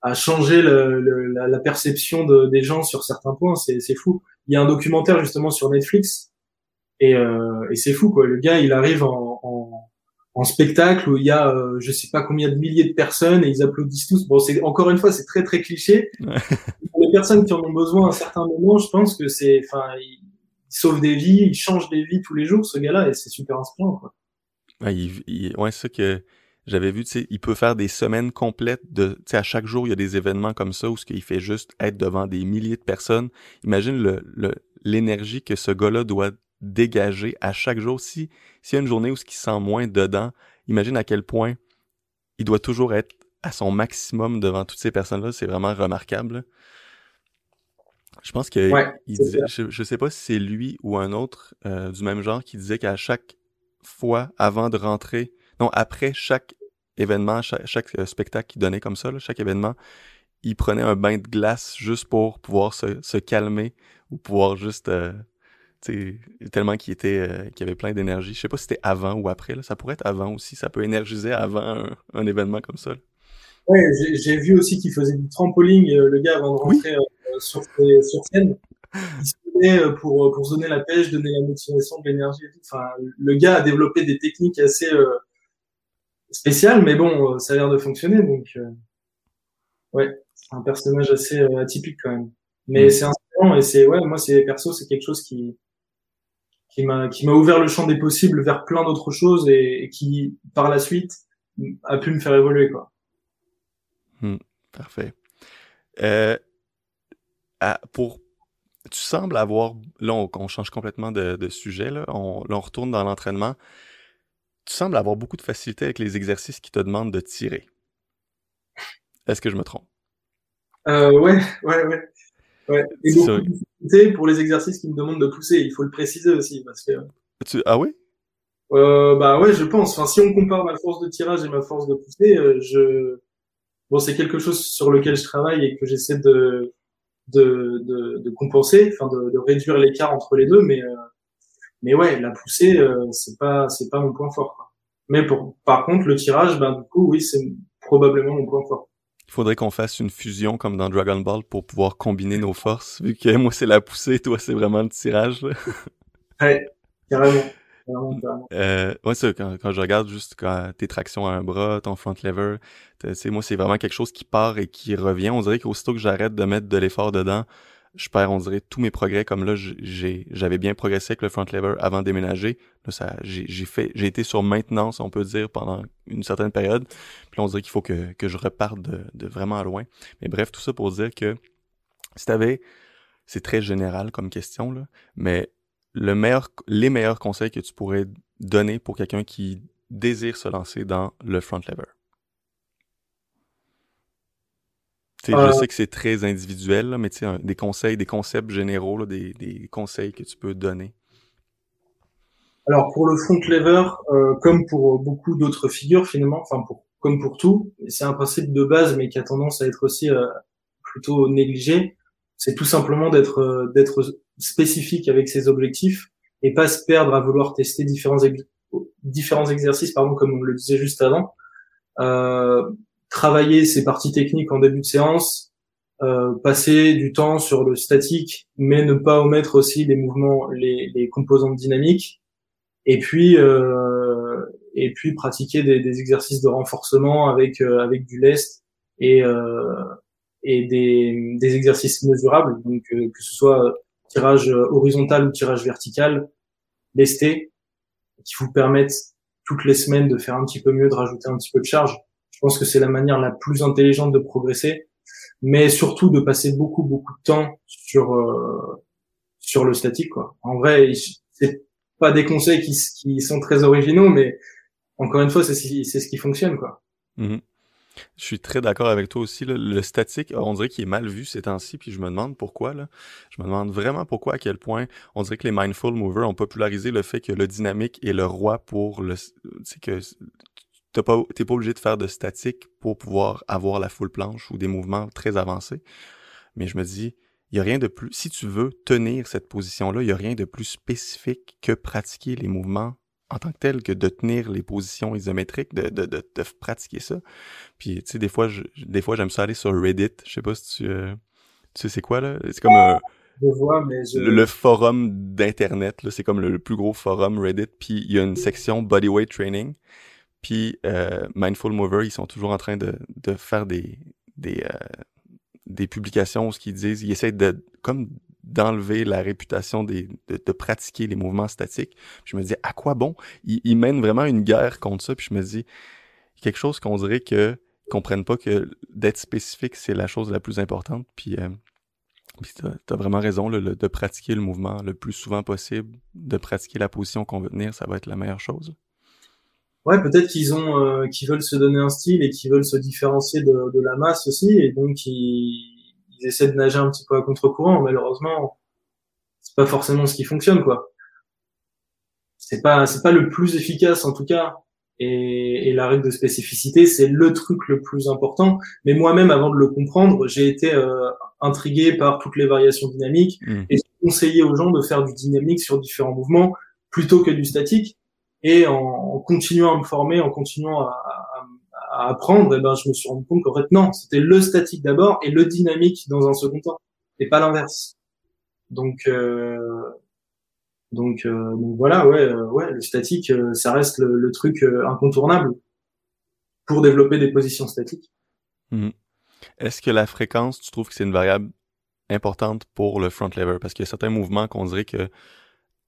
à changer le, le, la, la, perception de, des gens sur certains points. C'est, c'est fou. Il y a un documentaire justement sur Netflix et, euh, et c'est fou quoi. Le gars, il arrive en, en, spectacle où il y a euh, je sais pas combien de milliers de personnes et ils applaudissent tous. Bon, c'est encore une fois, c'est très très cliché. Pour les personnes qui en ont besoin à un certain moment, je pense que c'est, enfin, il sauve des vies, il change des vies tous les jours, ce gars-là, et c'est super inspirant. Quoi.
Ouais, il, il, ouais, c'est ça que j'avais vu, tu sais, il peut faire des semaines complètes de, tu sais, à chaque jour, il y a des événements comme ça où ce qu'il fait juste être devant des milliers de personnes. Imagine le, le, l'énergie que ce gars-là doit dégager à chaque jour. Si, s'il y a une journée où ce qui sent moins dedans, imagine à quel point il doit toujours être à son maximum devant toutes ces personnes-là. C'est vraiment remarquable. Je pense que il disait, je, je, sais pas si c'est lui ou un autre euh, du même genre qui disait qu'à chaque fois avant de rentrer, non après chaque événement, chaque, euh, spectacle qu'il donnait comme ça, chaque événement, il prenait un bain de glace juste pour pouvoir se, se calmer ou pouvoir juste euh, tellement qu'il était euh, qu'il avait plein d'énergie. Je sais pas si c'était avant ou après. Là. Ça pourrait être avant aussi. Ça peut énergiser avant un, événement comme ça.
Ouais, j'ai vu aussi qu'il faisait du trampoline, euh, le gars, avant de rentrer euh, sur, sur, scène. Il se faisait pour, pour donner la pêche, donner la motivation, de l'énergie. Enfin, le gars a développé des techniques assez spéciales, mais bon, ça a l'air de fonctionner. Donc, ouais, c'est un personnage assez atypique quand même. Mais mm. c'est inspirant et c'est, ouais, moi, c'est perso, c'est quelque chose qui, qui m'a qui m'a ouvert le champ des possibles vers plein d'autres choses et, qui par la suite a pu me faire évoluer quoi.
Hmm, parfait. Euh, pour tu sembles avoir là on, change complètement de, de sujet là on, là, on retourne dans l'entraînement. Tu sembles avoir beaucoup de facilité avec les exercices qui te demandent de tirer. Est-ce que je me trompe?
Euh, ouais, ouais, ouais. Ouais. Et beaucoup pour les exercices qui me demandent de pousser. Il faut le préciser aussi parce que.
Ah oui
euh, Bah ouais, je pense. Enfin, si on compare ma force de tirage et ma force de pousser, euh, je bon, c'est quelque chose sur lequel je travaille et que j'essaie de de, de, de compenser, enfin de, de réduire l'écart entre les deux, mais euh, mais ouais, la poussée, euh, c'est pas c'est pas mon point fort. Quoi. Mais pour par contre, le tirage, ben du coup, oui, c'est probablement mon point fort
il faudrait qu'on fasse une fusion comme dans Dragon Ball pour pouvoir combiner nos forces, vu que moi c'est la poussée, toi c'est vraiment le tirage.
Ouais, carrément.
Euh, ouais, ça, quand, quand, je regarde juste quand tes tractions à un bras, ton front lever, moi c'est vraiment quelque chose qui part et qui revient. On dirait qu'aussitôt que j'arrête de mettre de l'effort dedans, je perds, on dirait, tous mes progrès. Comme là, j'avais bien progressé avec le front lever avant déménager. Là, ça, j'ai, fait, j'ai été sur maintenance, on peut dire, pendant une certaine période. Puis là, on dirait qu'il faut que, que je reparte de, de vraiment loin. Mais bref, tout ça pour dire que si t'avais, c'est très général comme question, là, mais le meilleur, les meilleurs conseils que tu pourrais donner pour quelqu'un qui désire se lancer dans le front lever? Je euh, sais que c'est très individuel, mais des conseils, des concepts généraux, des, des, conseils que tu peux donner.
Alors pour le front lever, euh, comme pour beaucoup d'autres figures finalement, enfin pour, comme pour tout, c'est un principe de base mais qui a tendance à être aussi euh, plutôt négligé. C'est tout simplement d'être d'être spécifique avec ses objectifs et pas se perdre à vouloir tester différents différents exercices, pardon, comme on le disait juste avant. Euh, travailler ses parties techniques en début de séance, euh, passer du temps sur le statique, mais ne pas omettre aussi les mouvements, les, les composantes dynamiques, et puis euh, et puis pratiquer des, exercices de renforcement avec euh, avec du lest et et des, des exercices mesurables, donc que ce soit tirage horizontal ou tirage vertical, lesté, qui vous permettent toutes les semaines de faire un petit peu mieux, de rajouter un petit peu de charge. Je pense que c'est la manière la plus intelligente de progresser, mais surtout de passer beaucoup beaucoup de temps sur euh, sur le statique. Quoi. En vrai, c'est pas des conseils qui, sont très originaux, mais encore une fois, c'est ce qui fonctionne quoi.
Mm-hmm. Je suis très d'accord avec toi aussi. Le statique, on dirait qu'il est mal vu ces temps-ci, puis je me demande pourquoi. Là. Je me demande vraiment pourquoi, à quel point on dirait que les mindful movers ont popularisé le fait que le dynamique est le roi pour le. C'est que t'es pas, pas obligé de faire de statique pour pouvoir avoir la full planche ou des mouvements très avancés. Mais je me dis, il y a rien de plus, si tu veux tenir cette position-là, il y a rien de plus spécifique que pratiquer les mouvements en tant que tel que de tenir les positions isométriques, de, de, de, de pratiquer ça. Puis, tu sais, des fois, je, des fois, j'aime ça aller sur Reddit. Je sais pas si tu, euh, tu sais c'est quoi, là? C'est comme un,
vois, mais
le, forum d'internet là c'est comme le, plus gros forum Reddit puis il y a une section bodyweight training puis euh, Mindful Mover, ils sont toujours en train de, de faire des des, euh, des publications où ce qu'ils disent, ils essaient de comme d'enlever la réputation des, de, de, pratiquer les mouvements statiques. je me dis à quoi bon? Ils, ils, mènent vraiment une guerre contre ça. Puis je me dis quelque chose qu'on dirait que comprennent pas que d'être spécifique c'est la chose la plus importante. Puis euh, tu as, vraiment raison le, de pratiquer le mouvement le plus souvent possible, de pratiquer la position qu'on veut tenir, ça va être la meilleure chose.
Ouais, peut-être qu'ils ont, euh, qu'ils veulent se donner un style et qu'ils veulent se différencier de, de, la masse aussi, et donc ils, ils essaient de nager un petit peu à contre-courant. Malheureusement, c'est pas forcément ce qui fonctionne, quoi. C'est pas, c'est pas le plus efficace en tout cas. Et, et la règle de spécificité, c'est le truc le plus important. Mais moi-même, avant de le comprendre, j'ai été euh, intrigué par toutes les variations dynamiques mmh. et conseillé aux gens de faire du dynamique sur différents mouvements plutôt que du statique et en, continuant à me former, en continuant à, apprendre, eh ben, je me suis rendu compte qu'en fait, non, c'était le statique d'abord et le dynamique dans un second temps, et pas l'inverse. Donc, euh, donc, euh, donc, voilà, ouais, euh, ouais, le statique, euh, ça reste le, truc incontournable pour développer des positions statiques.
Mmh. Est-ce que la fréquence, tu trouves que c'est une variable importante pour le front lever? Parce qu'il y a certains mouvements qu'on dirait que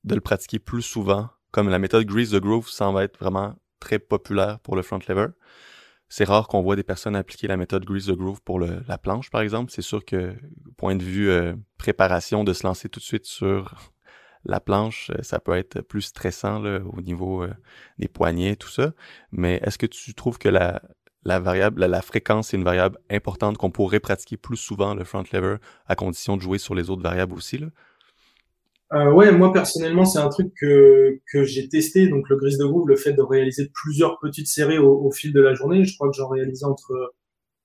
de le pratiquer plus souvent comme la méthode Grease the Groove semble être vraiment très populaire pour le front lever. C'est rare qu'on voit des personnes appliquer la méthode Grease the Groove pour la planche, par exemple. C'est sûr que, point de vue euh, préparation, de se lancer tout de suite sur la planche, euh, ça peut être plus stressant au niveau euh, des poignets, tout ça. Mais est-ce que tu trouves que la, variable, la, la fréquence est une variable importante qu'on pourrait pratiquer plus souvent le front lever à condition de jouer sur les autres variables aussi?
Euh, ouais, moi personnellement, c'est un truc que, que j'ai testé. Donc le grise de groove, le fait de réaliser plusieurs petites séries au, au fil de la journée. Je crois que j'en réalisais entre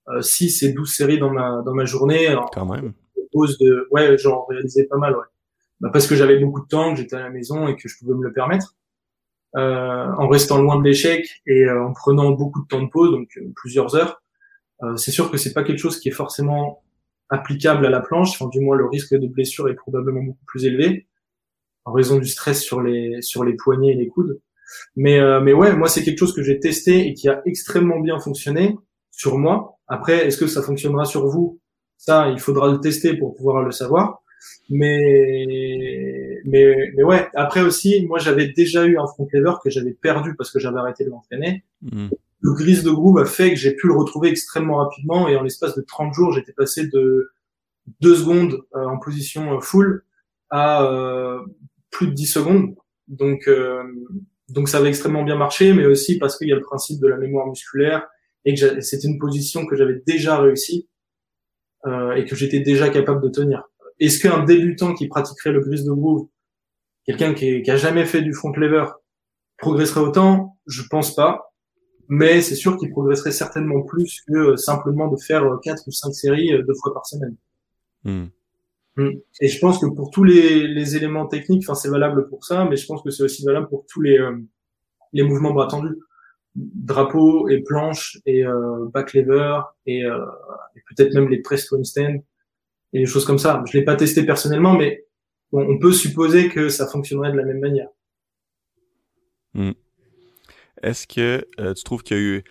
euh, 6 et 12 séries dans ma, dans ma journée.
Quand même.
Pause de, ouais, j'en réalisais pas mal, ouais. Bah, parce que j'avais beaucoup de temps, que j'étais à la maison et que je pouvais me le permettre. Euh, en restant loin de l'échec et euh, en prenant beaucoup de temps de pause, donc euh, plusieurs heures. Euh, c'est sûr que c'est pas quelque chose qui est forcément applicable à la planche. Enfin, du moins, le risque de blessure est probablement beaucoup plus élevé en raison du stress sur les sur les poignets et les coudes. Mais euh, mais ouais, moi c'est quelque chose que j'ai testé et qui a extrêmement bien fonctionné sur moi. Après, est-ce que ça fonctionnera sur vous? Ça, il faudra le tester pour pouvoir le savoir. Mais mais mais ouais. Après aussi, moi j'avais déjà eu un front lever que j'avais perdu parce que j'avais arrêté de m'entraîner. Mmh. Le grise de groove a fait que j'ai pu le retrouver extrêmement rapidement et en l'espace de 30 jours, j'étais passé de 2 secondes euh, en position euh, full à euh, plus de 10 secondes. Donc, euh, donc ça avait extrêmement bien marché, mais aussi parce qu'il y a le principe de la mémoire musculaire et que c'était une position que j'avais déjà réussi euh, et que j'étais déjà capable de tenir. Est-ce qu'un débutant qui pratiquerait le grise de groove, quelqu'un qui, qui a jamais fait du front lever, progresserait autant? Je pense pas. Mais c'est sûr qu'il progresserait certainement plus que simplement de faire quatre ou cinq séries deux fois par semaine. Hmm. Mm. Et je pense que pour tous les, les éléments techniques, enfin c'est valable pour ça, mais je pense que c'est aussi valable pour tous les, euh, les mouvements bras tendus, drapeau et planche et euh, back lever et, euh, et peut-être même les press to stand et des choses comme ça. Je l'ai pas testé personnellement, mais on peut supposer que ça fonctionnerait de la même manière.
Mm. Est-ce que euh, tu trouves qu'il y a eu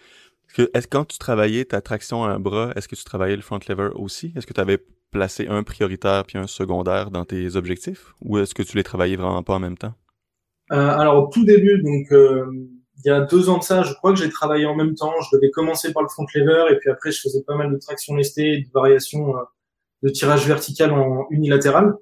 que, est-ce quand tu travaillais ta traction à un bras, est-ce que tu travaillais le front lever aussi? Est-ce que tu avais placer un prioritaire puis un secondaire dans tes objectifs? Ou est-ce que tu les travaillais vraiment pas en même temps?
Euh, alors au tout début, donc euh, il y a deux ans de ça, je crois que j'ai travaillé en même temps. Je devais commencer par le front lever et puis après je faisais pas mal de traction lestée de variations euh, de tirage vertical en unilatéral.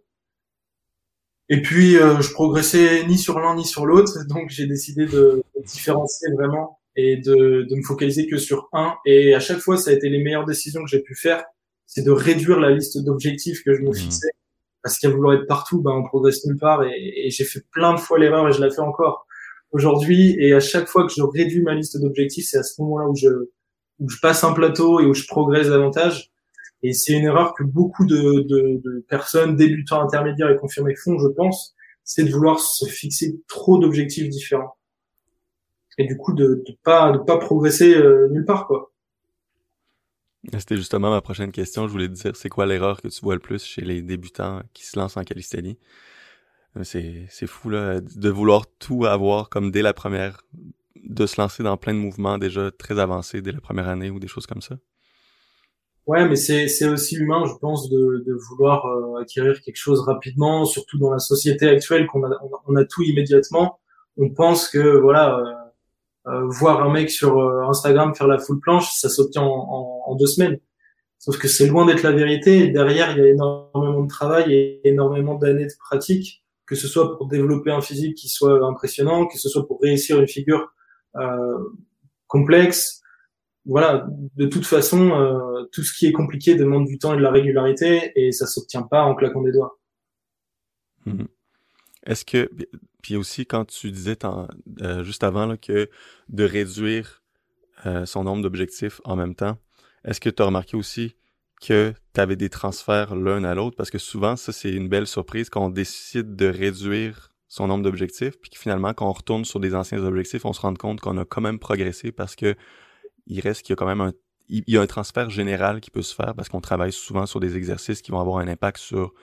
Et puis je progressais ni sur l'un ni sur l'autre, donc j'ai décidé de, différencier vraiment et de, de me focaliser que sur un. Et à chaque fois, ça a été les meilleures décisions que j'ai pu faire c'est de réduire la liste d'objectifs que je me mmh. fixais. Parce qu'à vouloir être partout, ben, on progresse nulle part. Et, j'ai fait plein de fois l'erreur et je la fais encore aujourd'hui. Et à chaque fois que je réduis ma liste d'objectifs, c'est à ce moment-là où je, où je passe un plateau et où je progresse davantage. Et c'est une erreur que beaucoup de, de, de, personnes, débutants, intermédiaires et confirmés font, je pense, c'est de vouloir se fixer trop d'objectifs différents. Et du coup, de, de pas, de pas progresser euh, nulle part, quoi.
C'était justement ma prochaine question. Je voulais te dire, c'est quoi l'erreur que tu vois le plus chez les débutants qui se lancent en calisthénie? Euh, c'est, fou, là, de vouloir tout avoir comme dès la première, de se lancer dans plein de mouvements déjà très avancés dès la première année ou des choses comme ça.
Ouais, mais c'est, aussi humain, je pense, de, de vouloir euh, acquérir quelque chose rapidement, surtout dans la société actuelle qu'on a, on a, tout immédiatement. On pense que, voilà, euh, voir un mec sur euh, Instagram faire la full planche, ça s'obtient en, deux semaines. Sauf que c'est loin d'être la vérité. derrière, il y a énormément de travail et énormément d'années de pratique, que ce soit pour développer un physique qui soit impressionnant, que ce soit pour réussir une figure complexes. Voilà, de toute façon, tout ce qui est compliqué demande du temps et de la régularité, et ça s'obtient pas en claquant des doigts.
Mmh. Est-ce que, puis aussi quand tu disais euh, juste avant que de réduire euh, son nombre d'objectifs en même temps, est-ce que tu as remarqué aussi que tu avais des transferts l'un à l'autre? Parce que souvent, ça, c'est une belle surprise quand on décide de réduire son nombre d'objectifs, puis que finalement, quand on retourne sur des anciens objectifs, on se rend compte qu'on a quand même progressé parce que il reste qu'il y a quand même un, il y a un transfert général qui peut se faire parce qu'on travaille souvent sur des exercices qui vont avoir un impact sur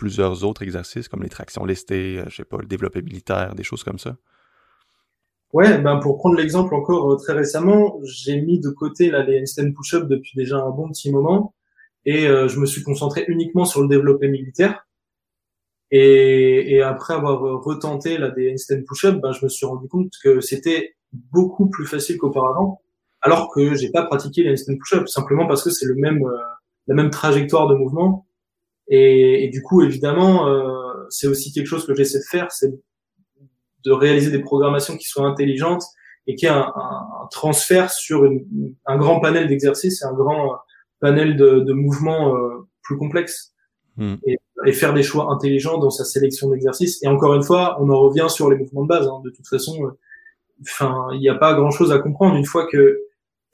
plusieurs autres exercices comme les tractions lestées, euh, je sais pas, le développé militaire, des choses comme ça?
Ouais, ben pour prendre l'exemple encore euh, très récemment, j'ai mis de côté là, les handstand push-up depuis déjà un bon petit moment et euh, je me suis concentré uniquement sur le développé militaire. Et, après avoir retenté là, des handstand push-up, ben, je me suis rendu compte que c'était beaucoup plus facile qu'auparavant, alors que j'ai pas pratiqué les handstand push-up simplement parce que c'est le même la même trajectoire de mouvement et, et du coup, évidemment, euh, c'est aussi quelque chose que j'essaie de faire, c'est de réaliser des programmations qui soient intelligentes et qui aient un, un, transfert sur une, un grand panel d'exercices et un grand panel de, de mouvements euh, plus complexes. Hmm. Et, et, faire des choix intelligents dans sa sélection d'exercices. Et encore une fois, on en revient sur les mouvements de base. Hein. De toute façon, euh, enfin, il n'y a pas grand-chose à comprendre une fois que.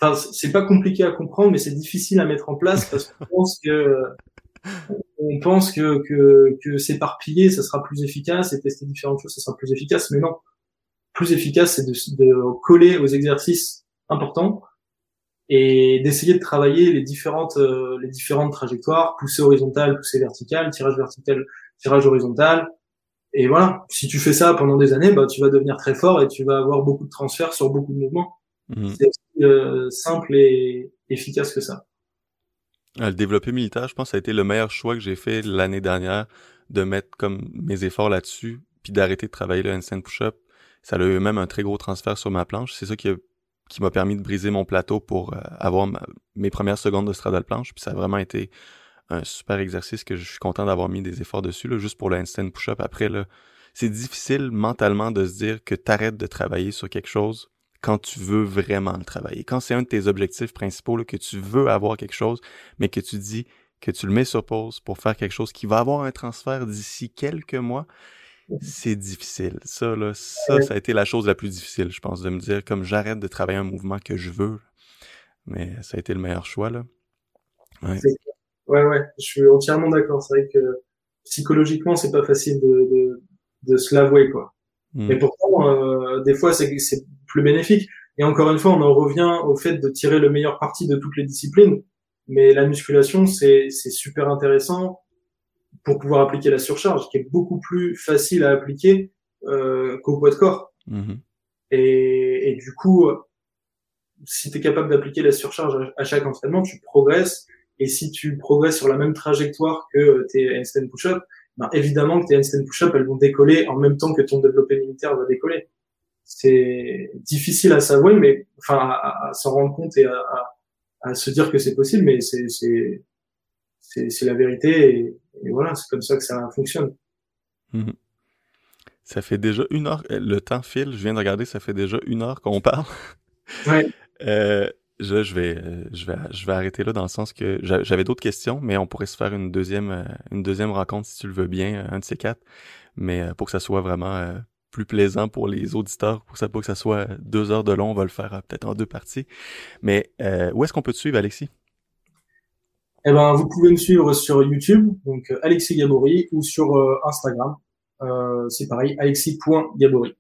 Enfin, c'est pas compliqué à comprendre, mais c'est difficile à mettre en place parce qu'on pense que on pense que, que, que s'éparpiller, ça sera plus efficace, et tester différentes choses, ça sera plus efficace, mais non. Plus efficace, c'est de, de coller aux exercices importants et d'essayer de travailler les différentes euh, les différentes trajectoires, pousser horizontal, pousser vertical, tirage vertical, tirage horizontal. Et voilà, si tu fais ça pendant des années, bah tu vas devenir très fort et tu vas avoir beaucoup de transferts sur beaucoup de mouvements. Mmh. C'est aussi euh, simple et efficace que ça.
Le développé militaire, je pense ça a été le meilleur choix que j'ai fait l'année dernière de mettre comme mes efforts là-dessus, puis d'arrêter de travailler le handstand push-up. Ça a eu même un très gros transfert sur ma planche. C'est ça qui, m'a permis de briser mon plateau pour euh, avoir mes premières secondes de straddle planche. Puis ça a vraiment été un super exercice que je suis content d'avoir mis des efforts dessus, juste pour le handstand push-up. Après, là, c'est difficile mentalement de se dire que tu arrêtes de travailler sur quelque chose quand tu veux vraiment le travailler. Quand c'est un de tes objectifs principaux, là, que tu veux avoir quelque chose, mais que tu dis que tu le mets sur pause pour faire quelque chose qui va avoir un transfert d'ici quelques mois, c'est difficile. Ça, là, ça, ça a été la chose la plus difficile, je pense, de me dire comme j'arrête de travailler un mouvement que je veux. Mais ça a été le meilleur choix, là.
Ouais, ouais, ouais je suis entièrement d'accord. C'est vrai que psychologiquement, c'est pas facile de, de, de se l'avouer, quoi. Hmm. Mais pourtant, euh, des fois, c'est plus bénéfique. Et encore une fois, on en revient au fait de tirer le meilleur parti de toutes les disciplines. Mais la musculation, c'est super intéressant pour pouvoir appliquer la surcharge, qui est beaucoup plus facile à appliquer euh, qu'au poids de corps. Hmm. Et, et, du coup, si tu es capable d'appliquer la surcharge à, chaque entraînement, tu progresses. Et si tu progresses sur la même trajectoire que tes handstand push-up, ben, évidemment que tes handstand push-up, elles vont décoller en même temps que ton développé militaire va décoller. C'est difficile à savoir, mais enfin à, s'en rendre compte et à, à, se dire que c'est possible, mais c'est c'est c'est la vérité et, et voilà, c'est comme ça que ça fonctionne.
Mhm. Ça fait déjà une heure, le temps file, je viens de regarder, ça fait déjà une heure qu'on parle.
Ouais.
euh, je, vais, euh, je vais, je vais arrêter là dans le sens que j'avais d'autres questions, mais on pourrait se faire une deuxième, euh, une deuxième rencontre si tu le veux bien, euh, un de ces quatre. Mais pour que ça soit vraiment plus plaisant pour les auditeurs, pour ça, que ça soit deux heures de long, on va le faire peut-être en deux parties. Mais où est-ce qu'on peut te suivre, Alexis?
Eh ben, vous pouvez me suivre sur YouTube, donc Alexis Gabory, ou sur Instagram. c'est pareil, alexis.gabory.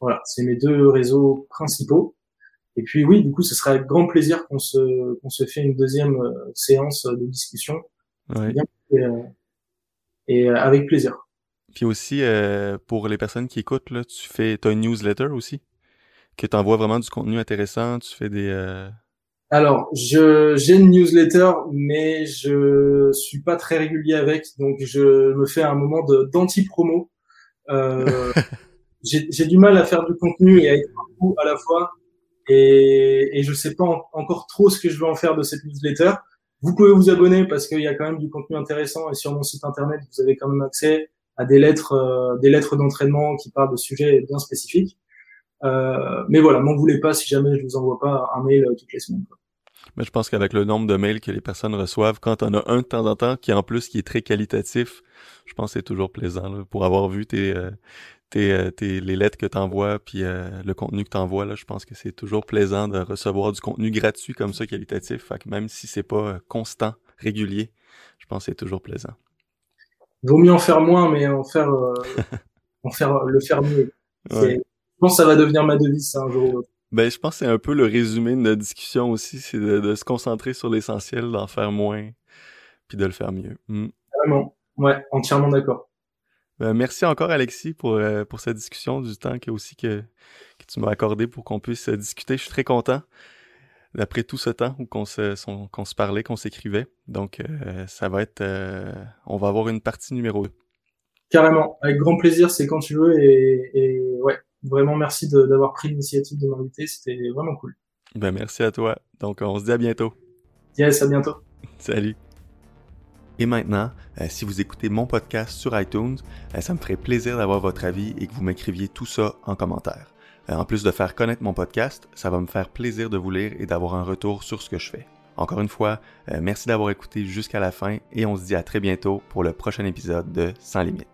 Voilà, c'est mes deux réseaux principaux. Et puis oui, du coup, ce sera avec grand plaisir qu'on se qu'on se fait une deuxième euh, séance de discussion.
Ouais.
Et, euh, et, euh, avec plaisir.
Puis aussi, pour les personnes qui écoutent, là, tu fais, as une newsletter aussi, que tu envoies vraiment du contenu intéressant, tu fais des...
Alors, je j'ai une newsletter, mais je suis pas très régulier avec, donc je me fais un moment de d'anti-promo. Euh, j'ai du mal à faire du contenu et à être partout à la fois et, et je sais pas encore trop ce que je vais en faire de cette newsletter. Vous pouvez vous abonner parce qu'il y a quand même du contenu intéressant et sur mon site internet vous avez quand même accès à des lettres, euh, des lettres d'entraînement qui parlent de sujets bien spécifiques. Euh, mais voilà, m'en voulez pas si jamais je vous envoie pas un mail toutes les semaines.
Mais je pense qu'avec le nombre de mails que les personnes reçoivent, quand on a un de temps en temps qui en plus qui est très qualitatif, je pense que c'est toujours plaisant pour avoir vu tes, tes, tes, les lettres que tu envoies puis le contenu que tu envoies là, je pense que c'est toujours plaisant de recevoir du contenu gratuit comme ça qualitatif. Fait que même si c'est pas constant, régulier, je pense que c'est toujours plaisant.
Vaut mieux en faire moins, mais en faire, en faire le faire mieux. Je pense que ça va devenir ma devise ça, un jour ou l'autre.
Ben, je pense que c'est un peu le résumé de notre discussion aussi, c'est de, se concentrer sur l'essentiel, d'en faire moins, puis de le faire mieux.
Hmm. Vraiment, ouais, entièrement d'accord.
Ben, merci encore Alexis pour, euh, pour cette discussion, du temps que aussi que, que tu m'as accordé pour qu'on puisse discuter. Je suis très content d'après tout ce temps où qu'on se, qu'on se parlait, qu'on s'écrivait. Donc euh, ça va être, euh, on va avoir une partie numéro 2.
Carrément, avec grand plaisir, c'est quand tu veux et, et ouais, Vraiment, merci d'avoir pris l'initiative de m'inviter. C'était vraiment cool.
Ben, merci à toi. Donc, on se dit à bientôt.
Yes, à bientôt.
Salut. Et maintenant, euh, si vous écoutez mon podcast sur iTunes, euh, ça me ferait plaisir d'avoir votre avis et que vous m'écriviez tout ça en commentaire. Euh, en plus de faire connaître mon podcast, ça va me faire plaisir de vous lire et d'avoir un retour sur ce que je fais. Encore une fois, merci d'avoir écouté jusqu'à la fin et on se dit à très bientôt pour le prochain épisode de Sans Limite.